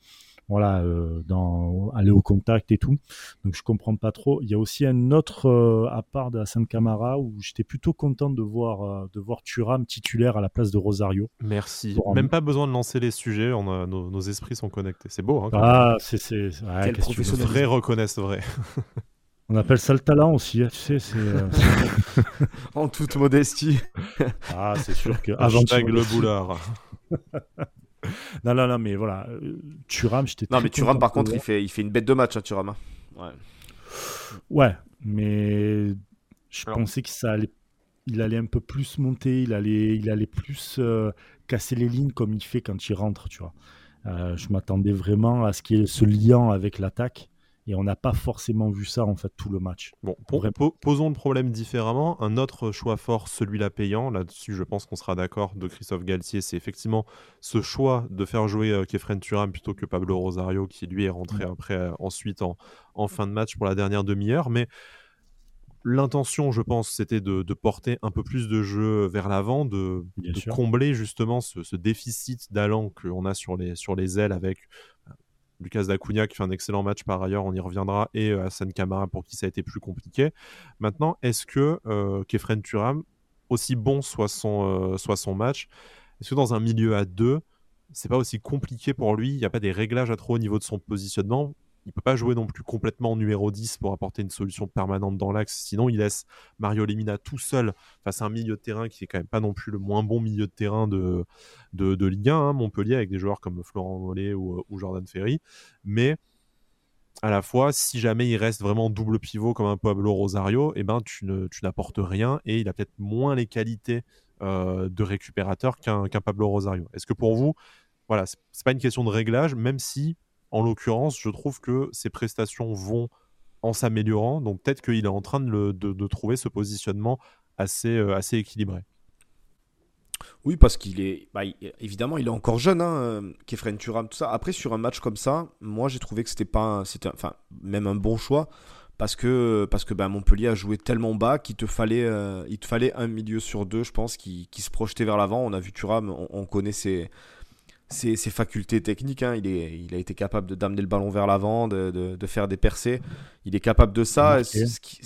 voilà, euh, dans, aller au contact et tout. Donc je comprends pas trop. Il y a aussi un autre, euh, à part de Hassan Camara, où j'étais plutôt content de voir, euh, de voir Thuram titulaire à la place de Rosario. Merci. Même pas besoin de lancer les sujets, on a, nos, esprits sont connectés. C'est beau. Hein, ah, c'est. c'est ouais, Vrai reconnaissent vrai. On appelle ça le talent aussi, hein, tu sais, c'est... en toute modestie. ah, c'est sûr que... Hashtag le boulard. non, non, non, mais voilà. Euh, Thuram, j'étais. Non, mais Thuram, par contre, il fait, il fait une bête de match, hein, Thuram. Hein. Ouais. ouais, mais je pensais que ça allait. Il allait un peu plus monter, il allait, il allait plus euh, casser les lignes comme il fait quand il rentre, tu vois. Euh, je m'attendais vraiment à ce qu'il y ait ce lien avec l'attaque. Et on n'a pas forcément vu ça en fait tout le match. Bon, posons le problème différemment. Un autre choix fort, celui-là payant, là-dessus je pense qu'on sera d'accord, de Christophe Galtier, c'est effectivement ce choix de faire jouer euh, Kefren Turam plutôt que Pablo Rosario qui lui est rentré après euh, ensuite en, en, fin de match pour la dernière demi-heure. Mais l'intention, je pense, c'était de, porter un peu plus de jeu vers l'avant, de, combler justement ce, ce déficit d'allant qu'on a sur les, sur les ailes avec Lucas Dacunha qui fait un excellent match par ailleurs, on y reviendra, et euh, Hassan Kamara pour qui ça a été plus compliqué. Maintenant, est-ce que euh, Kefren Turam, aussi bon soit son, euh, soit son match, est-ce que dans un milieu à deux, c'est pas aussi compliqué pour lui? Il n'y a pas des réglages à trop au niveau de son positionnement? Il peut pas jouer non plus complètement numéro 10 pour apporter une solution permanente dans l'axe. Sinon, il laisse Mario Lemina tout seul face à un milieu de terrain qui est quand même pas non plus le moins bon milieu de terrain de, de, Ligue 1, hein, Montpellier, avec des joueurs comme Florent Mollet ou, Jordan Ferry. Mais à la fois, si jamais il reste vraiment double pivot comme un Pablo Rosario, eh ben, tu, n'apportes rien et il a peut-être moins les qualités euh, de récupérateur qu'un Pablo Rosario. Est-ce que pour vous, voilà, c'est pas une question de réglage, même si en l'occurrence, je trouve que ses prestations vont en s'améliorant. Donc peut-être qu'il est en train de, trouver ce positionnement assez, euh, assez équilibré. Oui, parce qu'il est. Bah, évidemment, il est encore jeune, hein, euh, Kefren Turam, tout ça. Après, sur un match comme ça, moi, j'ai trouvé que c'était pas. C'était enfin, même un bon choix. parce que, parce que ben, Montpellier a joué tellement bas qu'il te, fallait, euh, te fallait un milieu sur deux, je pense, qui, qui se projetait vers l'avant. On a vu Thuram, on, on connaît ses, ses, ses, facultés techniques. Hein. Il, est, il a été capable d'amener le ballon vers l'avant, de, de, de, faire des percées. Il est capable de ça. Okay. Ce qui,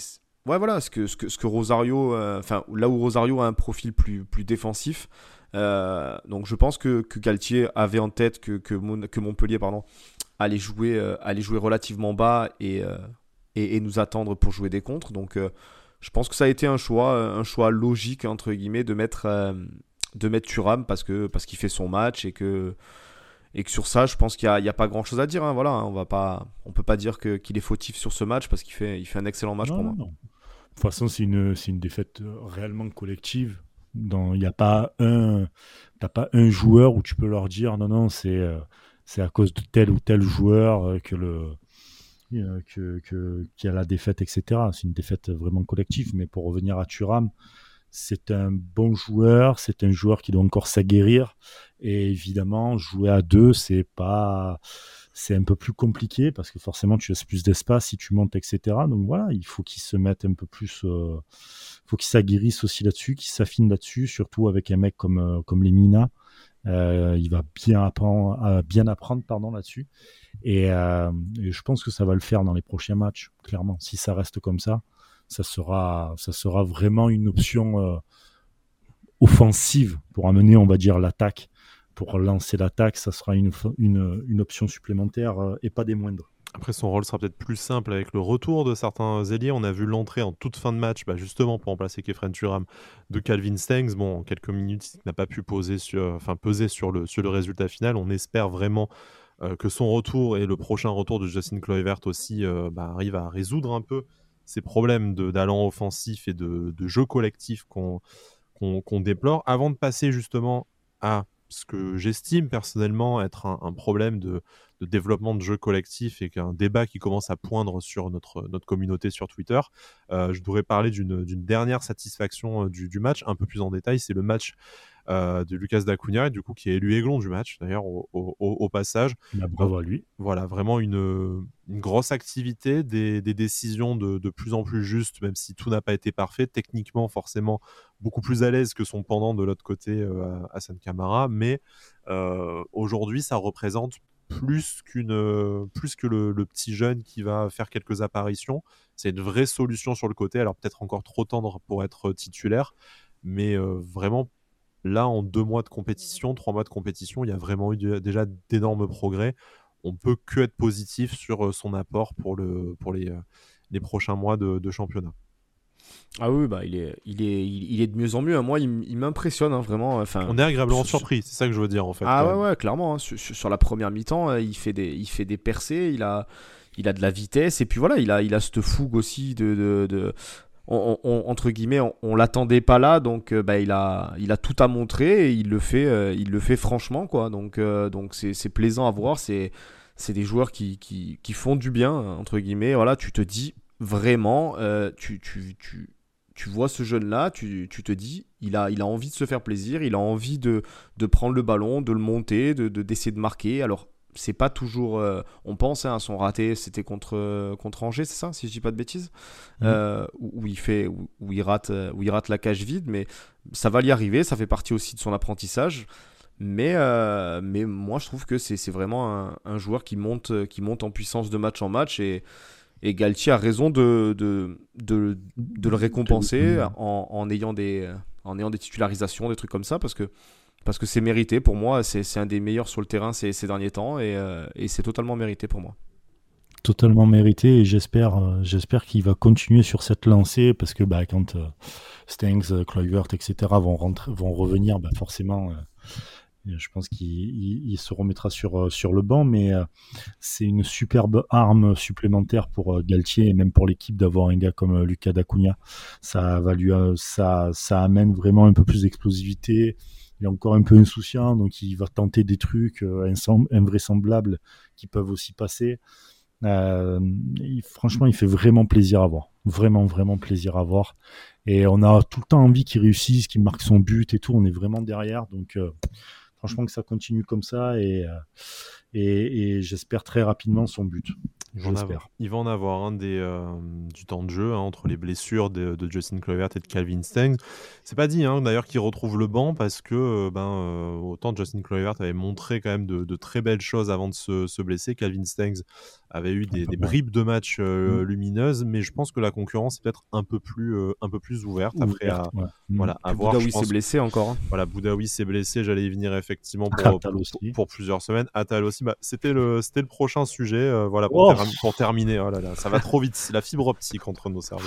ouais, voilà, ce que, ce que, ce que Rosario, euh, enfin, là où Rosario a un profil plus, plus défensif. Euh, donc je pense que, que, Galtier avait en tête que, que, Mon, que Montpellier pardon, allait, jouer, euh, allait jouer relativement bas et et, et, nous attendre pour jouer des contres. Donc je pense que ça a été un choix, un choix logique entre guillemets de mettre de mettre Thuram parce que parce qu'il fait son match et que et que sur ça, je pense qu'il n'y a, a, pas grand chose à dire. Hein, voilà, hein, on va pas, on peut pas dire que qu'il est fautif sur ce match parce qu'il fait, il fait un excellent match non, pour moi. Non. De toute façon, c'est une, c'est une défaite euh, réellement collective. Il n'y a pas un, t'as pas un joueur où tu peux leur dire non, non, c'est, c'est à cause de tel ou tel joueur que le, que, que, qu'il y a la défaite, etc. C'est une défaite vraiment collective. Mais pour revenir à Thuram, c'est un bon joueur, c'est un joueur qui doit encore s'aguerrir. Et évidemment, jouer à deux, c'est pas, c'est un peu plus compliqué parce que forcément, tu as plus d'espace si tu montes, etc. Donc voilà, il faut qu'il se mette un peu plus, euh, faut qu'il s'aguerrisse aussi là-dessus, qu'il s'affine là-dessus, surtout avec un mec comme, euh, comme les Mina. Euh, il va bien apprendre, bien apprendre pardon là-dessus. Et, euh, et, je pense que ça va le faire dans les prochains matchs, clairement. Si ça reste comme ça, ça sera, ça sera vraiment une option euh, offensive pour amener, on va dire, l'attaque. Pour lancer l'attaque, ça sera une, une, option supplémentaire euh, et pas des moindres. Après, son rôle sera peut-être plus simple avec le retour de certains ailiers. On a vu l'entrée en toute fin de match, bah justement pour remplacer Kefren Turam, de Calvin Stengs. Bon, en quelques minutes, il n'a pas pu poser sur, enfin, peser sur le, sur le résultat final. On espère vraiment euh, que son retour et le prochain retour de Justin Kluivert aussi euh, bah, arrivent à résoudre un peu ces problèmes d'allant offensif et de, de jeu collectif qu'on qu déplore. Avant de passer justement à ce que j'estime personnellement être un, problème de, de, développement de jeu collectif et qu'un débat qui commence à poindre sur notre, notre communauté sur Twitter, euh, je devrais parler d'une dernière satisfaction du, du, match, un peu plus en détail, c'est le match euh, de Lucas Dacunia, du coup qui est élu aiglon du match d'ailleurs au, au, au, passage. Bah, bravo à lui. Voilà, vraiment une, une grosse activité, des, des décisions de, de, plus en plus justes, même si tout n'a pas été parfait. Techniquement, forcément, beaucoup plus à l'aise que son pendant de l'autre côté, euh, Hassan Kamara, mais euh, aujourd'hui, ça représente plus qu'une plus que le, le, petit jeune qui va faire quelques apparitions. C'est une vraie solution sur le côté, alors peut-être encore trop tendre pour être titulaire, mais euh, vraiment Là, en deux mois de compétition, trois mois de compétition, il y a vraiment eu déjà d'énormes progrès. On peut que être positif sur son apport pour, le, pour les, les prochains mois de, de championnat. Ah oui, bah il est, il est, il est de mieux en mieux. Moi, il, il m'impressionne hein, vraiment. Enfin, on est agréablement surpris, c'est ça que je veux dire en fait. Ah ouais, ouais, clairement. Hein. Sur, sur, la première mi-temps, il fait des, il fait des percées, il a, il a de la vitesse et puis voilà, il a, il a cette fougue aussi de, de, de on, entre guillemets, on, l'attendait pas là, donc euh, bah, il a, il a tout à montrer et il le fait, euh, il le fait franchement quoi. Donc, euh, donc c'est plaisant à voir. C'est, des joueurs qui, qui, qui, font du bien entre guillemets. Voilà, tu te dis vraiment, tu, tu, tu, tu vois ce jeune là, tu, tu, te dis, il a, il a envie de se faire plaisir, il a envie de, de prendre le ballon, de le monter, de d'essayer de, de marquer. Alors c'est pas toujours. Euh, on pense hein, à son raté, c'était contre euh, contre Angers, c'est ça, si je dis pas de bêtises, mmh. euh, où, il fait, où, où, il rate, où il rate la cage vide, mais ça va y arriver, ça fait partie aussi de son apprentissage. Mais euh, mais moi je trouve que c'est vraiment un, un, joueur qui monte qui monte en puissance de match en match et et Galtier a raison de de, de, de le récompenser en, en ayant des en ayant des titularisations, des trucs comme ça, parce que parce que c'est mérité pour moi. C'est un des meilleurs sur le terrain ces, derniers temps et, euh, et c'est totalement mérité pour moi. Totalement mérité et j'espère euh, j'espère qu'il va continuer sur cette lancée parce que bah, quand euh, Stengs, etc. vont, rentrer, vont revenir, bah, forcément, euh, je pense qu'il se remettra sur, sur le banc, mais c'est une superbe arme supplémentaire pour Galtier et même pour l'équipe d'avoir un gars comme Lucas Dacunia. Ça, va lui, ça, ça amène vraiment un peu plus d'explosivité il est encore un peu insouciant, donc il va tenter des trucs euh, invraisemblables qui peuvent aussi passer. Euh, franchement, il fait vraiment plaisir à voir. Vraiment, vraiment plaisir à voir. Et on a tout le temps envie qu'il réussisse, qu'il marque son but et tout. On est vraiment derrière. Donc, euh, franchement que ça continue comme ça et, et, et j'espère très rapidement son but. Il va, en avoir, il va en avoir un des, euh, du temps de jeu hein, entre les blessures de, de, Justin Clovert et de Calvin Stengs. C'est pas dit hein, d'ailleurs qu'il retrouve le banc parce que euh, ben, euh, autant Justin Clovert avait montré quand même de, de, très belles choses avant de se, se blesser. Calvin Stengs avait eu des, des bribes de matchs mm. lumineuses, mais je pense que la concurrence est peut-être un peu plus un peu plus ouverte, après à, mm. voilà, à voir. Boudaoui s'est blessé encore. Hein. Voilà, Boudaoui s'est blessé. J'allais y venir effectivement pour, pour, pour, plusieurs semaines. Atal aussi. Bah, c'était le c'était le prochain sujet. voilà. Pour oh pour terminer. Oh là là, ça va trop vite. La fibre optique entre nos cerveaux.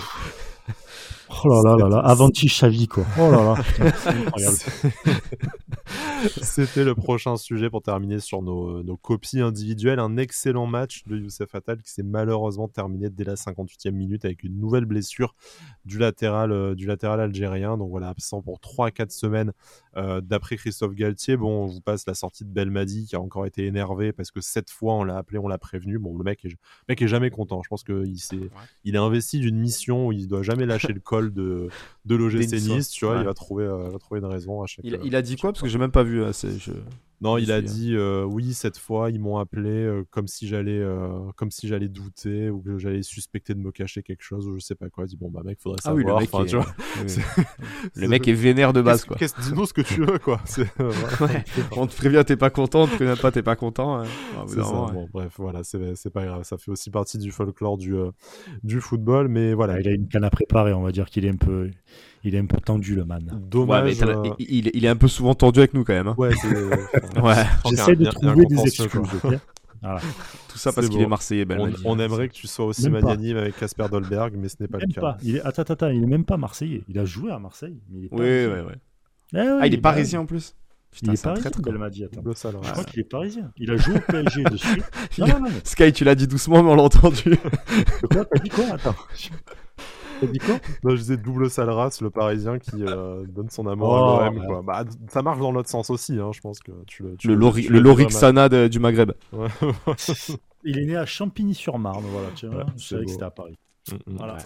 Oh là là là là, Avanti Chavi quoi. Oh là là. C'était le prochain sujet pour terminer sur nos, nos, copies individuelles. Un excellent match de Youssef Attal qui s'est malheureusement terminé dès la 58e minute avec une nouvelle blessure du latéral, euh, du latéral algérien. Donc voilà, absent pour 3-4 semaines euh, d'après Christophe Galtier. Bon, on vous passe la sortie de Belmadi qui a encore été énervé parce que cette fois on l'a appelé, on l'a prévenu. Bon, le mec est, le mec est jamais content. Je pense qu'il s'est, il est investi d'une mission où il doit jamais lâcher le col de, de l'OGC Nice. Tu vois, il va trouver, euh, va trouver une raison à chaque. Il, il a dit quoi? Parce que j'ai même pas vu. Je... Non, il a dit euh, oui cette fois ils m'ont appelé euh, comme si j'allais euh, comme si j'allais douter ou que j'allais suspecter de me cacher quelque chose ou je sais pas quoi. Il dit bon bah mec faudrait savoir. Ah oui, le mec, est... tu vois, le mec est vénère de base quoi. Dis-nous ce que tu veux quoi. On te prévient t'es pas content, on te prévient pas t'es pas content. Hein. Ah, bon, bref voilà c'est pas grave ça fait aussi partie du folklore du du football mais voilà. Il a une canne à préparer on va dire qu'il est un peu il est un peu tendu le man. Dommage. il, il, est un peu souvent tendu avec nous quand même. Hein. Ouais, ouais. J'essaie de trouver des excuses. Tout ça parce qu'il est marseillais. on, on, aimerait que tu sois aussi magnanime avec Casper Dolberg, mais ce n'est pas le cas. Pas. Il est... Attends, attends, il est même pas marseillais. Il a joué à Marseille. Mais il est oui, ouais, ouais. Eh ah, il est parisien en plus. Putain, il est parisien, Belmadi. Attends. Je crois qu'il est parisien. Il a joué au PSG dessus. Non, non, non, Sky, tu l'as dit doucement, mais on l'a entendu. quoi T'as dit quoi Attends? T'as dit quoi? Non, je disais double sale race, le parisien qui euh, donne son amour oh, à l'OM. Bah, ça marche dans l'autre sens aussi, hein, je pense que tu le. Tu le, Lori, le Lorik Sana du Maghreb. Il est né à Champigny-sur-Marne, voilà, tu vois. je savais que c'était à Paris. Mm, mm. voilà.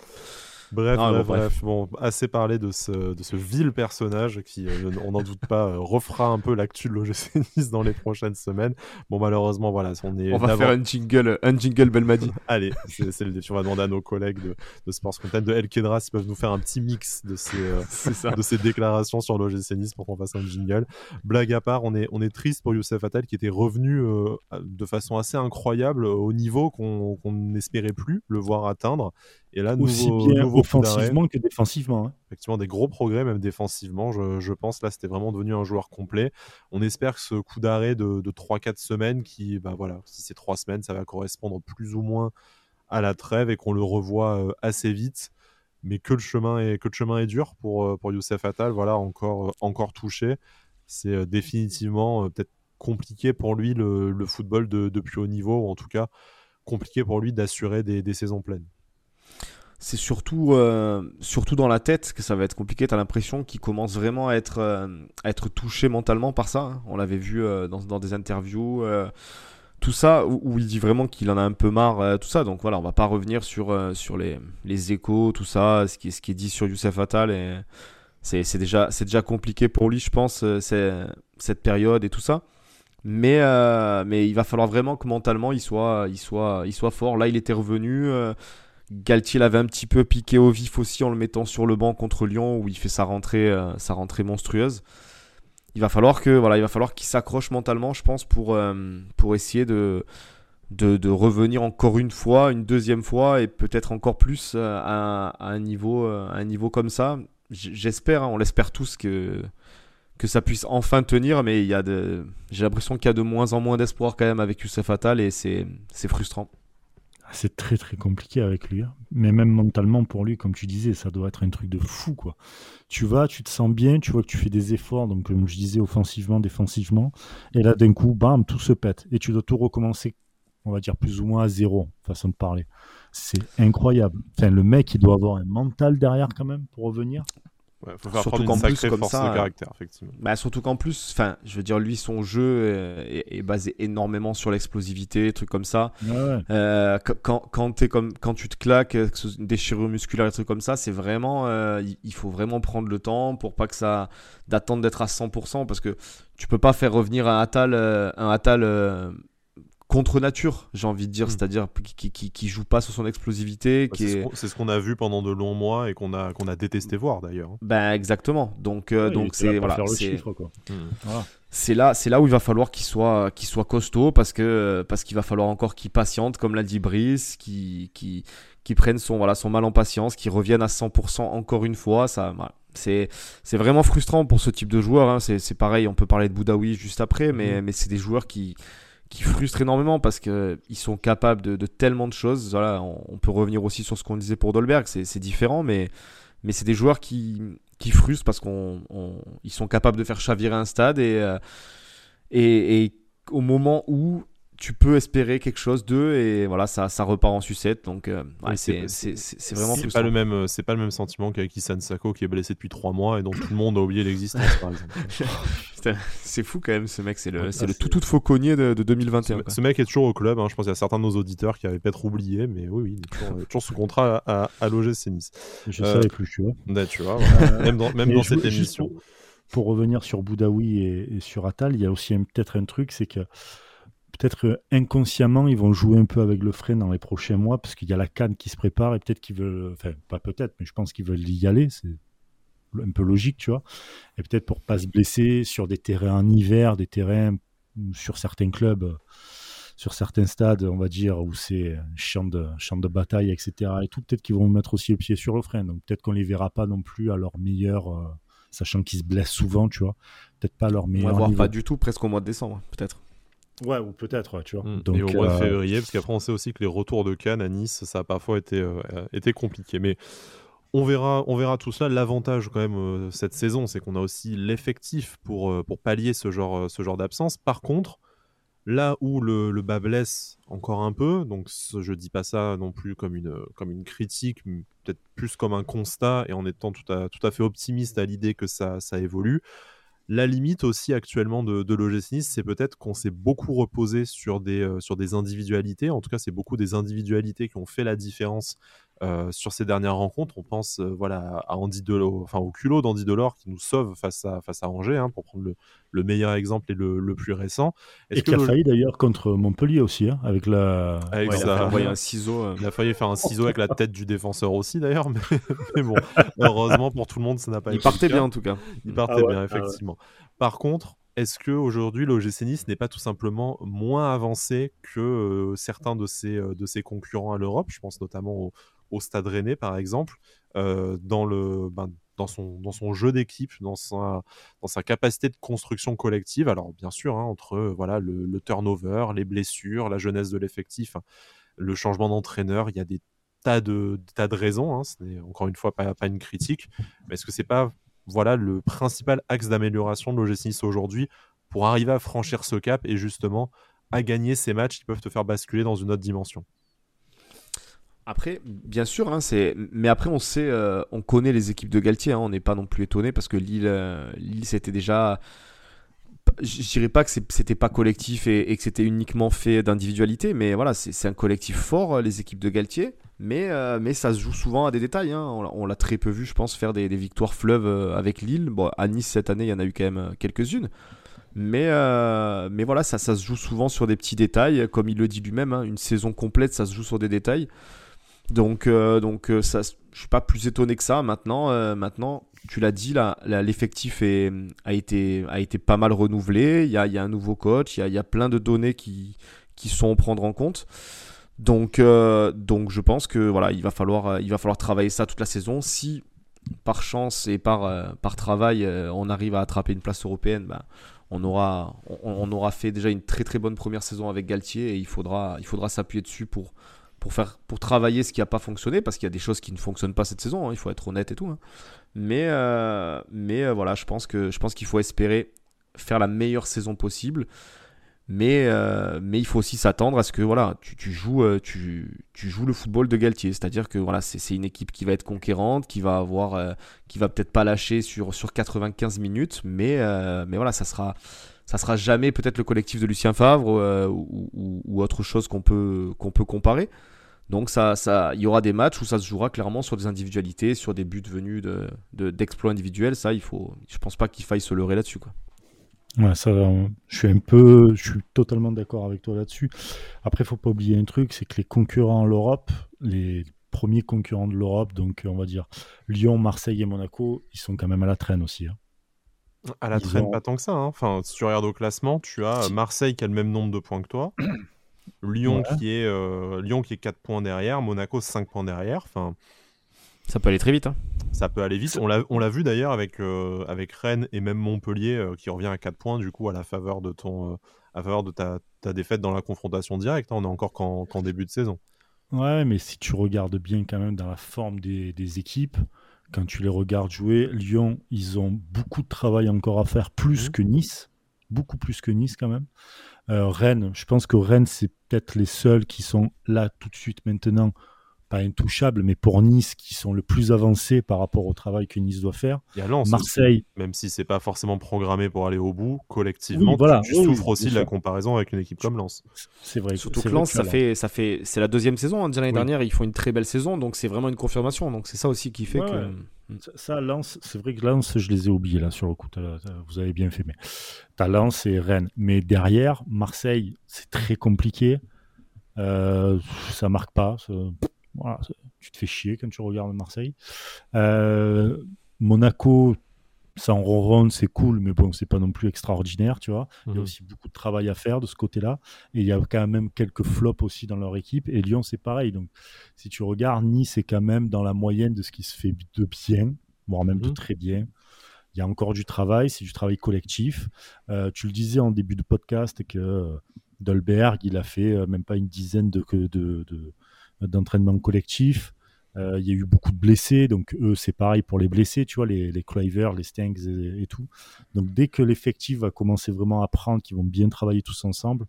Bref, bref, bon, assez parlé de ce, de ce vil personnage qui, euh, on n'en doute pas, euh, refera un peu l'actu de l'OGC Nice dans les prochaines semaines. Bon, malheureusement, voilà, on est. On va faire un jingle, un jingle Belmadi. Allez, c'est le défi. On va demander à nos collègues de, de Sports Content, de El Kedra, s'ils peuvent nous faire un petit mix de ces, euh, de ces déclarations sur l'OGC Nice pour qu'on fasse un jingle. Blague à part, on est, on est triste pour Youssef Attal qui était revenu de façon assez incroyable au niveau qu'on n'espérait plus le voir atteindre. Et là, Aussi bien offensivement que défensivement. Hein. Effectivement, des gros progrès, même défensivement. Je, pense là, c'était vraiment devenu un joueur complet. On espère que ce coup d'arrêt de, 3-4 semaines, qui, bah voilà, si c'est 3 semaines, ça va correspondre plus ou moins à la trêve et qu'on le revoit euh, assez vite. Mais que le chemin est, que le chemin est dur pour, euh, pour Youssef Attal, voilà, encore, euh, encore touché. C'est définitivement peut-être compliqué pour lui le, football de, de, plus haut niveau, ou en tout cas compliqué pour lui d'assurer des saisons pleines c'est surtout, euh, surtout dans la tête que ça va être compliqué. Tu as l'impression qu'il commence vraiment à être, euh, être touché mentalement par ça. Hein. On l'avait vu euh, dans, dans, des interviews, tout ça, où, il dit vraiment qu'il en a un peu marre, tout ça. Donc voilà, on va pas revenir sur, sur les, les échos, tout ça, ce qui, ce qui est dit sur Youssef Attal. C'est, déjà, c'est déjà compliqué pour lui, je pense, cette période et tout ça. Mais, mais il va falloir vraiment que mentalement il soit, il soit, il soit fort. Là, il était revenu. Galtier l'avait un petit peu piqué au vif aussi en le mettant sur le banc contre Lyon où il fait sa rentrée, euh, sa rentrée monstrueuse. Il va falloir que voilà, il va falloir qu'il s'accroche mentalement, je pense, pour, euh, pour essayer de, de, revenir encore une fois, une deuxième fois et peut-être encore plus euh, à, un niveau, un niveau comme ça. J'espère, hein, on l'espère tous que que ça puisse enfin tenir, mais il y a de... j'ai l'impression qu'il y a de moins en moins d'espoir quand même avec Youssef Attal et c'est frustrant. C'est très très compliqué avec lui. Hein. Mais même mentalement pour lui, comme tu disais, ça doit être un truc de fou quoi. Tu vas, tu te sens bien, tu vois que tu fais des efforts, donc comme je disais, offensivement, défensivement, et là d'un coup, bam, tout se pète. Et tu dois tout recommencer, on va dire plus ou moins à zéro, façon de parler. C'est incroyable. Enfin, le mec, il doit avoir un mental derrière quand même pour revenir. Ouais, faut faire surtout qu'en plus comme ça, de caractère, effectivement. Bah, surtout qu'en plus, enfin, je veux dire, lui, son jeu est, basé énormément sur l'explosivité, trucs comme ça. Euh, quand, quand, es comme, quand tu te claques, une déchirure musculaire, et trucs comme ça, c'est vraiment, euh, il faut vraiment prendre le temps pour pas que ça, d'attendre d'être à 100%, parce que tu peux pas faire revenir un Atal, euh, un Atal contre nature, j'ai envie de dire, hmm. c'est-à-dire qui, qui, joue pas sur son explosivité. Bah, c'est ce qu'on a vu pendant de longs mois et qu'on a, qu'on a détesté voir d'ailleurs. Ben exactement. Donc euh, donc c'est voilà, hmm. c'est là c'est là où il va falloir qu'il soit qu'il soit costaud parce que parce qu'il va falloir encore qu'il patiente comme l'a dit Brice, qui qui qui prenne son voilà son mal en patience, qui revienne à 100% encore une fois, ça c'est c'est vraiment frustrant pour ce type de joueur. Hein. C'est pareil, on peut parler de Boudaoui juste après, mais, hmm. mais c'est des joueurs qui, qui frustrent énormément parce qu'ils sont capables de, tellement de choses. On, peut revenir aussi sur ce qu'on disait pour Dolberg, c'est différent, mais, c'est des joueurs qui, qui frustrent parce qu'ils sont capables de faire chavirer un stade et, euh, et, au moment où tu peux espérer quelque chose d'eux et voilà ça, ça repart en sucette. Donc euh, c'est vraiment c'est pas le même euh, c'est pas le même sentiment qu'avec Isan Sako qui est blessé depuis trois mois et dont tout le monde a oublié l'existence par exemple. C'est fou quand même ce mec c'est le, ouais, le tout tout fauconnier de, de 2021 ce, mec est toujours au club hein. je pense qu'il y a certains de nos auditeurs qui avaient peut-être oublié mais oui, oui il est toujours, toujours sous contrat à, à, l'OGC Nice. Je euh, savais plus tu vois, tu vois même dans, même dans cette émission. pour, revenir sur Boudaoui et, et sur Atal il y a aussi peut-être un truc c'est que peut-être inconsciemment, ils vont jouer un peu avec le frein dans les prochains mois parce qu'il y a la canne qui se prépare et peut-être qu'ils veulent, enfin, pas peut-être, mais je pense qu'ils veulent y aller. C'est un peu logique, tu vois. Et peut-être pour pas se blesser sur des terrains en hiver, des terrains sur certains clubs, sur certains stades, on va dire, où c'est champ de, champ de bataille, etc. Et tout, peut-être qu'ils vont mettre aussi le pied sur le frein. Donc peut-être qu'on les verra pas non plus à leur meilleur. Euh, sachant qu'ils se blessent souvent, tu vois. Peut-être pas à leur meilleur. On va voir pas du tout, presque au mois de décembre, peut-être. Ouais, ou peut-être, tu vois. Mm. Donc, et au mois de euh, février, parce qu'après on sait aussi que les retours de Cannes à Nice, ça a parfois été, euh, été compliqué. Mais on verra, on verra tout ça. L'avantage quand même euh, cette saison, c'est qu'on a aussi l'effectif pour, pour pallier ce genre, ce genre d'absence. Par contre, là où le, le, bas blesse encore un peu, donc je dis pas ça non plus comme une, comme une critique, peut-être plus comme un constat, et en étant tout à, tout à fait optimiste à l'idée que ça, ça évolue. La limite aussi actuellement de, de c'est peut-être qu'on s'est beaucoup reposé sur des, euh, sur des individualités. En tout cas, c'est beaucoup des individualités qui ont fait la différence euh, sur ces dernières rencontres. On pense euh, voilà, à Andy Delors, enfin, au culot d'Andy Delors qui nous sauve face à, face à Angers, hein, pour prendre le, le, meilleur exemple et le, le plus récent. Et qui a failli d'ailleurs contre Montpellier aussi, hein, avec la. Avec il, a un ciseau, il a failli faire un ciseau avec la tête du défenseur aussi d'ailleurs, mais, mais, bon, heureusement pour tout le monde, ça n'a pas il été. Il partait bien en tout cas. Il partait ah bien, ah effectivement. Par contre, est-ce qu'aujourd'hui l'OGC Nice n'est pas tout simplement moins avancé que euh, certains de ses, de ses concurrents à l'Europe? Je pense notamment au, au Stade Rennais, par exemple, euh, dans, le, ben, dans, son, dans son jeu d'équipe, dans sa, dans sa capacité de construction collective. Alors, bien sûr, hein, entre voilà, le, turnover, les blessures, la jeunesse de l'effectif, hein, le changement d'entraîneur, il y a des tas de, tas de raisons. Hein, ce n'est encore une fois pas, pas une critique. Mais est-ce que c'est pas voilà, le principal axe d'amélioration de l'OGC Nice aujourd'hui pour arriver à franchir ce cap et justement à gagner ces matchs qui peuvent te faire basculer dans une autre dimension? Après, bien sûr, hein, c'est. Mais après, on sait, euh, on connaît les équipes de Galtier. Hein, on n'est pas non plus étonné parce que Lille, euh, Lille, c'était déjà. Je dirais pas que c'était pas collectif et, que c'était uniquement fait d'individualité, mais voilà, c'est un collectif fort, euh, les équipes de Galtier. Mais, mais ça se joue souvent à des détails. Hein. On, l'a très peu vu, je pense, faire des, victoires fleuves avec Lille. À Nice cette année, il y en a eu quand même quelques-unes. Mais, mais voilà, ça, ça se joue souvent sur des petits détails. Comme il le dit lui-même, une saison complète, ça se joue sur des détails. Donc, euh, donc euh, je suis pas plus étonné que ça. Maintenant, euh, maintenant tu l'as dit, l'effectif a, été, a été pas mal renouvelé. Il y a, y a, un nouveau coach, il y a, y a, plein de données qui, qui sont à prendre en compte. Donc, donc je pense que voilà, il va, falloir, il va falloir travailler ça toute la saison. Si par chance et par, par travail, on arrive à attraper une place européenne, bah, on, aura, on, aura fait déjà une très très bonne première saison avec Galtier et il faudra, il faudra s'appuyer dessus pour, pour, faire, pour travailler ce qui n'a pas fonctionné, parce qu'il y a des choses qui ne fonctionnent pas cette saison, hein, il faut être honnête et tout. Hein. Mais, euh, mais euh, voilà, je pense, que, je pense qu'il faut espérer faire la meilleure saison possible. Mais, euh, mais il faut aussi s'attendre à ce que voilà, tu, tu joues, tu, tu, joues le football de Galtier. C'est-à-dire que voilà, c'est une équipe qui va être conquérante, qui va avoir, qui va peut-être pas lâcher sur, sur 95 minutes, mais, mais voilà, ça sera, ça sera jamais peut-être le collectif de Lucien Favre ou, ou, autre chose qu'on peut, peut comparer. Donc ça, ça, il y aura des matchs où ça se jouera clairement sur des individualités, sur des buts venus d'exploits de, individuels. Ça, il faut, je pense pas qu'il faille se leurrer là-dessus. Ouais, ça, je suis un peu, je suis totalement d'accord avec toi là-dessus. Après, il faut pas oublier un truc, c'est que les concurrents en Europe, les premiers concurrents de l'Europe, donc on va dire Lyon, Marseille et Monaco, ils sont quand même à la traîne aussi. Hein. À la traîne, pas tant que ça. Hein. Enfin, si tu regardes au classement, tu as Marseille qui a le même nombre de points que toi, Lyon qui est euh, Lyon qui est 4 points derrière, Monaco 5 points derrière. Enfin, ça peut aller très vite. Hein. Ça peut aller vite. On l'a vu d'ailleurs avec, euh, avec Rennes et même Montpellier euh, qui revient à 4 points du coup à la faveur de, ton, euh, à faveur de ta, ta, défaite dans la confrontation directe. Hein. On est encore qu'en début de saison. Ouais, mais si tu regardes bien quand même dans la forme des, des, équipes, quand tu les regardes jouer, Lyon, ils ont beaucoup de travail encore à faire, plus mmh. que Nice. Beaucoup plus que Nice quand même. Rennes, je pense que Rennes, c'est peut-être les seuls qui sont là tout de suite maintenant pas intouchables, mais pour Nice, qui sont le plus avancés par rapport au travail que Nice doit faire. Il y a Lens Marseille. même si c'est pas forcément programmé pour aller au bout, collectivement, voilà, tu, souffres aussi de la comparaison avec une équipe comme Lens. C'est vrai. Surtout que Lens, ça fait, ça fait, c'est la deuxième saison. Hein. L'année dernière, ils font une très belle saison, donc c'est vraiment une confirmation. Donc c'est ça aussi qui fait que. Ça, Lens, c'est vrai que Lens, je les ai oubliés là sur le coup. Vous avez bien fait, mais t'as Lens et Rennes. Mais derrière, Marseille, c'est très compliqué. Euh, ça marque pas. Ça voilà, tu te fais chier quand tu regardes Marseille. Euh, Monaco, ça en ronronne, c'est cool, mais bon, c'est pas non plus extraordinaire, tu vois. Il y a mhm. aussi beaucoup de travail à faire de ce côté-là. Et il y a quand même quelques flops aussi dans leur équipe. Et Lyon, c'est pareil. Donc, si tu regardes, Nice est quand même dans la moyenne de ce qui se fait de bien, voire même de mhm. très bien. Il y a encore du travail, c'est du travail collectif. Euh, tu le disais en début de podcast que euh, Dolberg, il a fait même pas une dizaine de, de, de d'entraînement collectif. Euh, il y a eu beaucoup de blessés, donc eux, c'est pareil pour les blessés, tu vois, les, les Cliver, les Stanks et, tout. Donc dès que l'effectif va commencer vraiment à prendre, qu'ils vont bien travailler tous ensemble,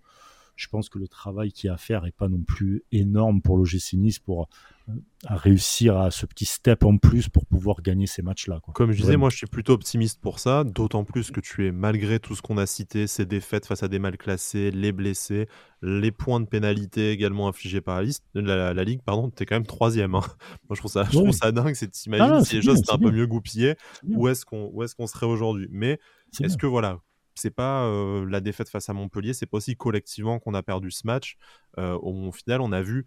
je pense que le travail qu'il y a à faire n'est pas non plus énorme pour l'OGC Nice pour euh, réussir à ce petit step en plus pour pouvoir gagner ces matchs-là. Comme je disais, moi je suis plutôt optimiste pour ça, d'autant plus que tu es, malgré tout ce qu'on a cité, ces défaites face à des mal classés, les blessés, les points de pénalité également infligés par la, liste, la, Ligue, pardon, tu es quand même troisième. Hein. Moi je trouve ça, je trouve ça dingue, c'est t'imagines ah, si les choses étaient un peu mieux goupillées, où est-ce qu'on est qu'on serait aujourd'hui Mais est-ce que voilà, c'est pas la défaite face à Montpellier, c'est pas aussi collectivement qu'on a perdu ce match. Au final, on a vu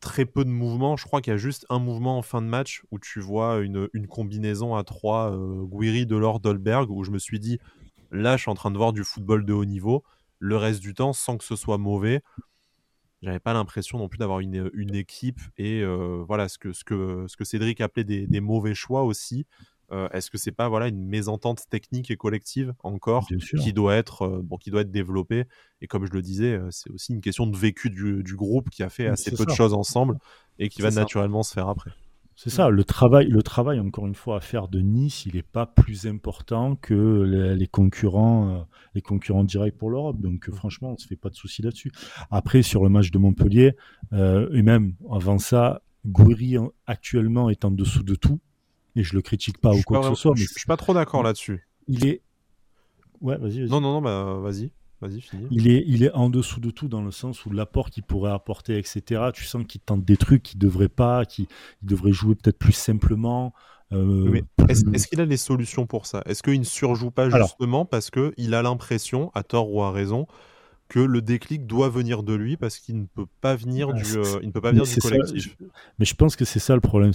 très peu de mouvements. Je crois qu'il y a juste un mouvement en fin de match où tu vois une, combinaison à trois euh, Guiri, Delors, Dolberg, où je me suis dit, là, je suis en train de voir du football de haut niveau. Le reste du temps, sans que ce soit mauvais, j'avais pas l'impression non plus d'avoir une, équipe et voilà ce que Cédric appelait des mauvais choix aussi. Euh, est-ce que c'est pas voilà une mésentente technique et collective encore qui doit être euh, bon qui doit être développée? Et comme je le disais euh, c'est aussi une question de vécu du, groupe qui a fait assez peu de choses ensemble et qui va naturellement se faire après. C'est ça, le travail, le travail, encore une fois, à faire de Nice, il n'est pas plus important que les, concurrents, les concurrents directs pour l'Europe. Donc, franchement, on ne se fait pas de soucis là-dessus. Après, sur le match de Montpellier, et même avant ça, Gouiri actuellement est en dessous de tout et je le critique pas ou quoi que ce soit. Mais je, suis pas trop d'accord là-dessus. Il est. Ouais, vas-y. non, non, non, bah, vas-y. Vas-y, Il est, il est en dessous de tout dans le sens où l'apport qu'il pourrait apporter, etc. Tu sens qu'il tente des trucs qu'il devrait pas, qu'il devrait jouer peut-être plus simplement. Euh, est-ce qu'il a les solutions pour ça? Est-ce qu'il ne surjoue pas justement parce qu'il a l'impression, à tort ou à raison, que le déclic doit venir de lui parce qu'il ne peut pas venir du, euh, il ne peut pas venir du collectif. mais je pense que c'est ça le problème.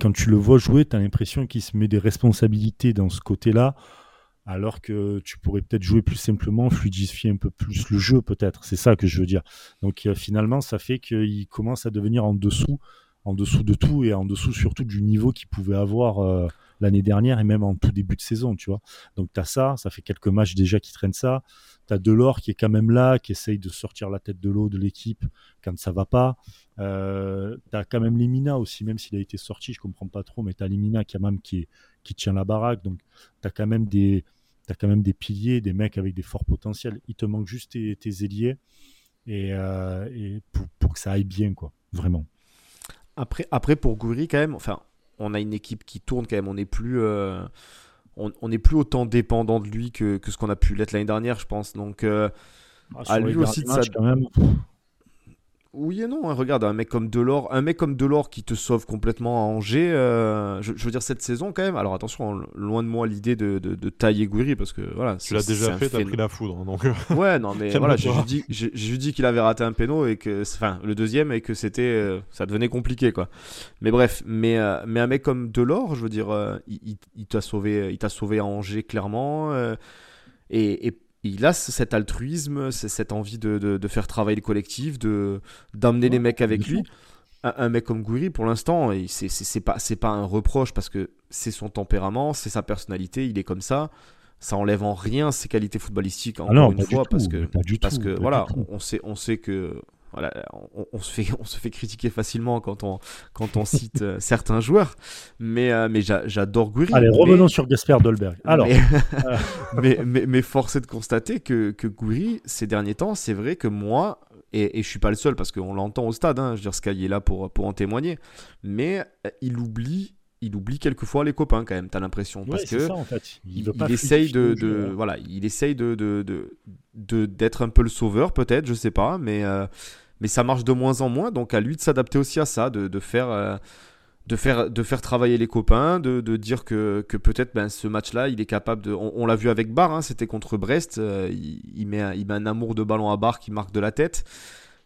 Quand tu le vois jouer, tu as l'impression qu'il se met des responsabilités dans ce côté-là, alors que tu pourrais peut-être jouer plus simplement, fluidifier un peu plus le jeu, peut-être. C'est ça que je veux dire. Donc euh, finalement, ça fait qu'il commence à devenir en dessous, en dessous de tout et en dessous surtout du niveau qu'il pouvait avoir. Euh, l'année dernière et même en tout début de saison, tu vois. Donc tu as ça, ça fait quelques matchs déjà qui traînent ça. Tu as Delors qui est quand même là, qui essaye de sortir la tête de l'eau de l'équipe quand ça va pas. Euh, tu as quand même Limina aussi, même s'il a été sorti, je comprends pas trop, mais tu as Limina qui, même qui, tient la baraque. Donc tu as quand même des, piliers, des mecs avec des forts potentiels. Il te manque juste tes, tes et, et pour, que ça aille bien, quoi, vraiment. Après, pour Gouiri, quand même, enfin, on a une équipe qui tourne quand même. On n'est plus, euh, on n'est plus autant dépendant de lui que, que ce qu'on a pu l'être l'année dernière, je pense. Donc, euh, ah, à lui aussi, ça... quand même. Oui et non, hein. regarde, un mec comme Delors, un mec comme Delors qui te sauve complètement à Angers, euh, je, veux dire cette saison quand même. Alors attention, loin de moi l'idée de, de, tailler Gouiri parce que voilà. Tu l'as déjà fait, t'as pris la foudre. Donc... Ouais, non mais voilà, j'ai dit, j'ai dit qu'il avait raté un péno et que, enfin, le deuxième et que c'était, euh, ça devenait compliqué quoi. Mais bref, mais, euh, mais un mec comme Delors, je veux dire, il, il t'a sauvé, il t'a sauvé à Angers clairement. et, et il a cet altruisme, cette envie de, faire travailler le collectif, de d'amener les mecs avec lui. Un, mec comme Gouiri, pour l'instant, c'est pas c'est pas un reproche parce que c'est son tempérament, c'est sa personnalité, il est comme ça. Ça enlève en rien ses qualités footballistiques encore ah une fois parce que parce que voilà, on, sait on sait que voilà, on, se fait, on se fait critiquer facilement quand on, quand on cite euh, certains joueurs, mais, euh, mais j'adore Gouiri. Allez, revenons sur Gasper Dolberg. Alors. Mais, mais, mais, force est de constater que, que ces derniers temps, c'est vrai que moi, et, et je suis pas le seul parce qu'on l'entend au stade, hein, je veux dire, Sky est là pour, pour en témoigner, mais euh, il oublie il oublie quelquefois les copains quand même, t'as l'impression. parce que ça, en fait. il, essaye de, de voilà, il essaye de, de, d'être un peu le sauveur peut-être, je sais pas, mais, euh, mais ça marche de moins en moins, donc à lui de s'adapter aussi à ça, de, de faire, euh, de, faire, de faire travailler les copains, de, de dire que, que peut-être ben, ce match-là, il est capable de... On, l'a vu avec Barre, hein, c'était contre Brest, euh, il, il, met, il met un amour de ballon à Barre qui marque de la tête.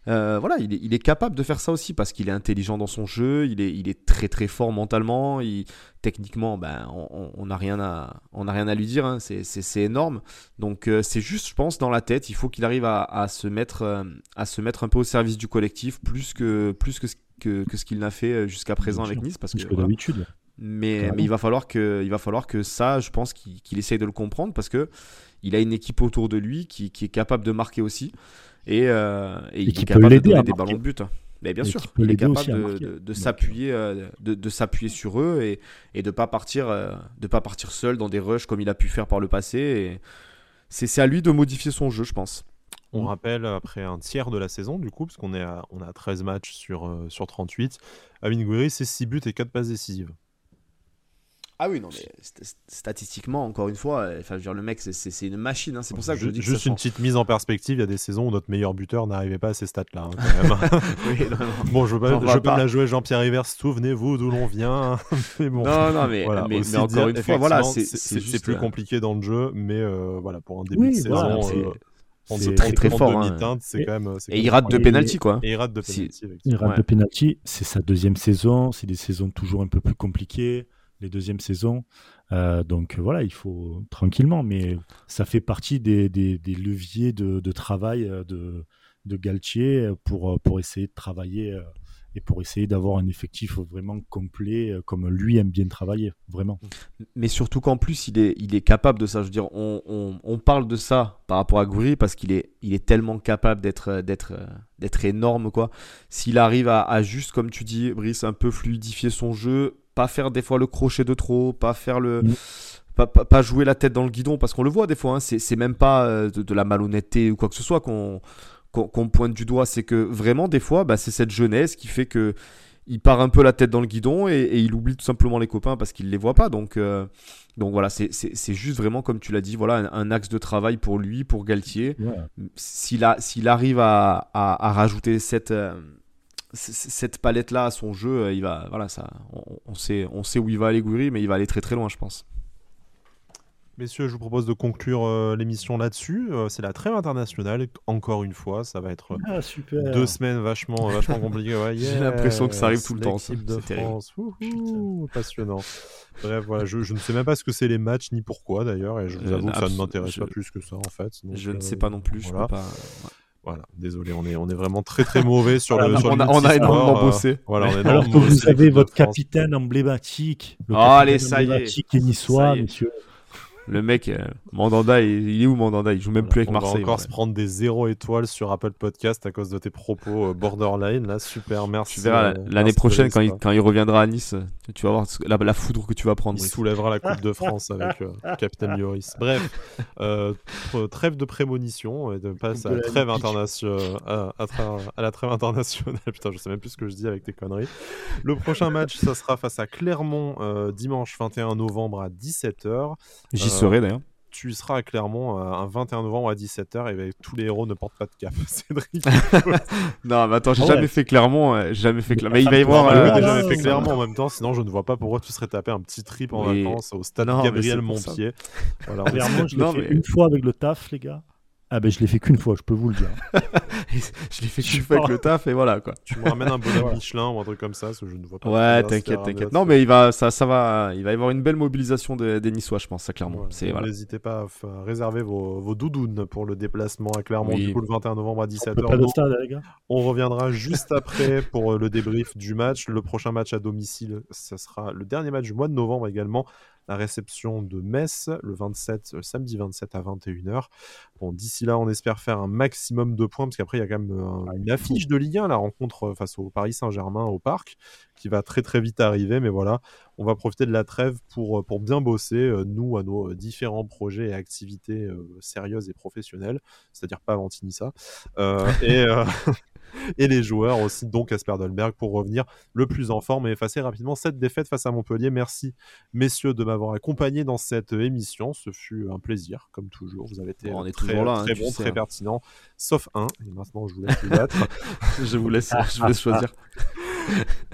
Euh, voilà, il est, il est, capable de faire ça aussi parce qu'il est intelligent dans son jeu, il est, il est très très fort mentalement, il, techniquement, ben, on n'a rien, à, on a rien à lui dire, hein, c'est énorme. Donc euh, c'est juste, je pense, dans la tête, il faut qu'il arrive à, à se mettre, euh, à se mettre un peu au service du collectif, plus que, plus que, que, que ce qu'il n'a fait jusqu'à présent avec Nice. Parce que, d'habitude. Mais, mais, il, va falloir que, il va falloir que ça, je pense qu'il essaye de le comprendre parce que il a une équipe autour de lui qui, qui est capable de marquer aussi. Et, euh, et, il est capable de donner des ballons de but. Mais bien sûr, il est capable de, de, s'appuyer, euh, de, de s'appuyer sur eux et, et de pas partir, euh, de pas partir seul dans des rushs comme il a pu faire par le passé. C'est à lui de modifier son jeu, je pense. On rappelle, après un tiers de la saison, du coup, parce qu'on est à, on a 13 matchs sur, sur 38, Amin Gouiri, c'est 6 buts et 4 passes décisives. Ah oui, non, mais statistiquement, encore une fois, euh, enfin, je veux dire, le mec, c'est une machine. Hein, c'est pour ça que je dis Juste une petite mise en perspective, il y a des saisons où notre meilleur buteur n'arrivait pas à ces stats-là. Hein, bon, je veux pas, je veux pas, la jouer Jean-Pierre Rivers, souvenez-vous d'où l'on vient. mais bon, non, non, mais, mais, encore une fois, voilà, c'est plus compliqué dans le jeu, mais euh, voilà, pour un début de saison. c'est très très fort. Hein. C'est quand même, et il rate de penalty quoi. Et il rate de penalty. Il rate de penalty. C'est sa deuxième saison. C'est des saisons toujours un peu plus compliquées les deuxièmes saisons. Euh, donc voilà, il faut tranquillement, mais ça fait partie des, leviers de, travail euh, de, de Galtier pour, pour essayer de travailler euh, et pour essayer d'avoir un effectif vraiment complet comme lui aime bien travailler, vraiment. Mais surtout qu'en plus, il est, il est capable de ça. Je veux dire, on, on, parle de ça par rapport à Goury parce qu'il est, il est tellement capable d'être, énorme. quoi. S'il arrive à, juste, comme tu dis, Brice, un peu fluidifier son jeu, pas faire des fois le crochet de trop, pas faire le. Mm. Pas, jouer la tête dans le guidon, parce qu'on le voit des fois, hein, c'est même pas euh, de, la malhonnêteté ou quoi que ce soit qu'on pointe du doigt, c'est que vraiment des fois, bah, c'est cette jeunesse qui fait que il part un peu la tête dans le guidon et, il oublie tout simplement les copains parce qu'il les voit pas. Donc, euh, donc voilà, c'est juste vraiment comme tu l'as dit, voilà un, axe de travail pour lui, pour Galtier. S'il arrive à, à, rajouter cette, euh, cette palette là à son jeu, euh, il va voilà ça on, sait on sait où il va aller Gouiri mais il va aller très très loin je pense. Messieurs, je vous propose de conclure euh, l'émission là-dessus. Euh, c'est la trêve internationale, encore une fois. Ça va être ah, deux semaines vachement, vachement compliquées. J'ai l'impression que ça arrive tout le temps. C'est de France. passionnant. Bref, voilà, je, je, ne sais même pas ce que c'est les matchs ni pourquoi d'ailleurs. Et je vous avoue que ça ne m'intéresse pas plus que ça en fait. je ne sais pas non plus. Je peux pas... Voilà, désolé, on est, on est vraiment très très mauvais sur le. Sur on, a, on a énormément euh, bossé. voilà, on Alors que vous avez votre capitaine emblématique. Le oh, allez, ça y est. niçois, monsieur. Le mec, euh, Mandanda, il, est où Mandanda? Il joue même plus avec Marseille. On va encore se prendre des zéro étoiles sur Apple Podcast à cause de tes propos euh, borderline. Là, super, merci. Tu verras euh, l'année prochaine quand il, quand il, reviendra à Nice, tu vas voir la, la foudre que tu vas prendre. Il soulèvera la Coupe de France avec Capitaine Lloris. Bref, trêve de prémonition et de passer à, trêve à, à, la trêve internationale. Putain, je sais même plus ce que je dis avec tes conneries. Le prochain match, ça sera face à Clermont dimanche 21 novembre à 17h. J'y serai d'ailleurs tu seras à Clermont euh, un 21 novembre à 17h et tous les héros ne portent pas de cap. Cédric. non, mais attends, j'ai ah jamais fait Clermont. Euh, jamais fait Clermont. Mais il va y avoir. Euh, j'ai jamais fait Clermont en même temps, sinon je ne vois pas pourquoi tu serais tapé un petit trip en vacances au stade Gabriel Montpied. Voilà, Clermont, je l'ai fait une fois avec le taf, les gars. Ah ben je l'ai fait qu'une fois, je peux vous le dire. je l'ai fait qu'une fois avec le taf et voilà quoi. Tu me ramènes un bonhomme Michelin ou un truc comme ça, parce que je ne vois pas. Ouais, t'inquiète, t'inquiète. Non mais il va, ça, ça va, il va y avoir une belle mobilisation des, des Niçois, je pense, ça clairement. N'hésitez pas à réserver vos, vos, doudounes pour le déplacement à Clermont du coup le 21 novembre à 17h. Pas de stade, les gars? On reviendra juste après pour le débrief du match. Le prochain match à domicile, ça sera le dernier match du mois de novembre également la réception de Metz le 27, euh, samedi 27 à 21h. Bon, d'ici là, on espère faire un maximum de points parce qu'après, il y a quand même euh, une affiche de Ligue 1, la rencontre euh, face au Paris Saint-Germain au Parc, qui va très très vite arriver. Mais voilà, on va profiter de la trêve pour, pour bien bosser, nous, à nos différents projets et activités sérieuses et professionnelles, c'est-à-dire pas Ventinissa. et, et les joueurs aussi, donc Asperdelberg, pour revenir le plus en forme et effacer rapidement cette défaite face à Montpellier. Merci, messieurs, de m'avoir accompagné dans cette émission. Ce fut un plaisir, comme toujours. Vous avez été très, là, très hein, bon, très hein. pertinent, sauf un. Et maintenant, je vous laisse vous battre. je vous laisse, je vous laisse choisir.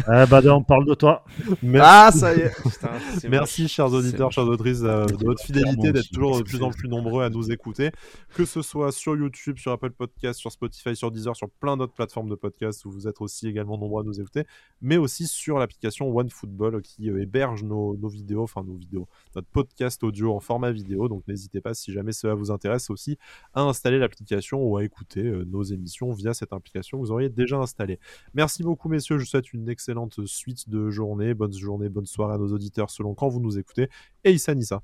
Bah, on parle de toi. Merci. Ah, ça y est. Merci, chers auditeurs, chers auditrices, euh, de votre fidélité, d'être toujours de plus en plus nombreux à nous écouter, que ce soit sur YouTube, sur Apple Podcast, sur Spotify, sur Deezer, sur plein d'autres plateformes de podcast où vous êtes aussi également nombreux à nous écouter, mais aussi sur l'application OneFootball qui euh, héberge nos, nos, vidéos, enfin nos vidéos, notre podcast audio en format vidéo. Donc n'hésitez pas, si jamais cela vous intéresse aussi, à installer l'application ou à écouter euh, nos émissions via cette application que vous auriez déjà installée. Merci beaucoup, messieurs. Je une excellente suite de journée. Bonne journée, bonne soirée à nos auditeurs selon quand vous nous écoutez. Et Issa Nissa.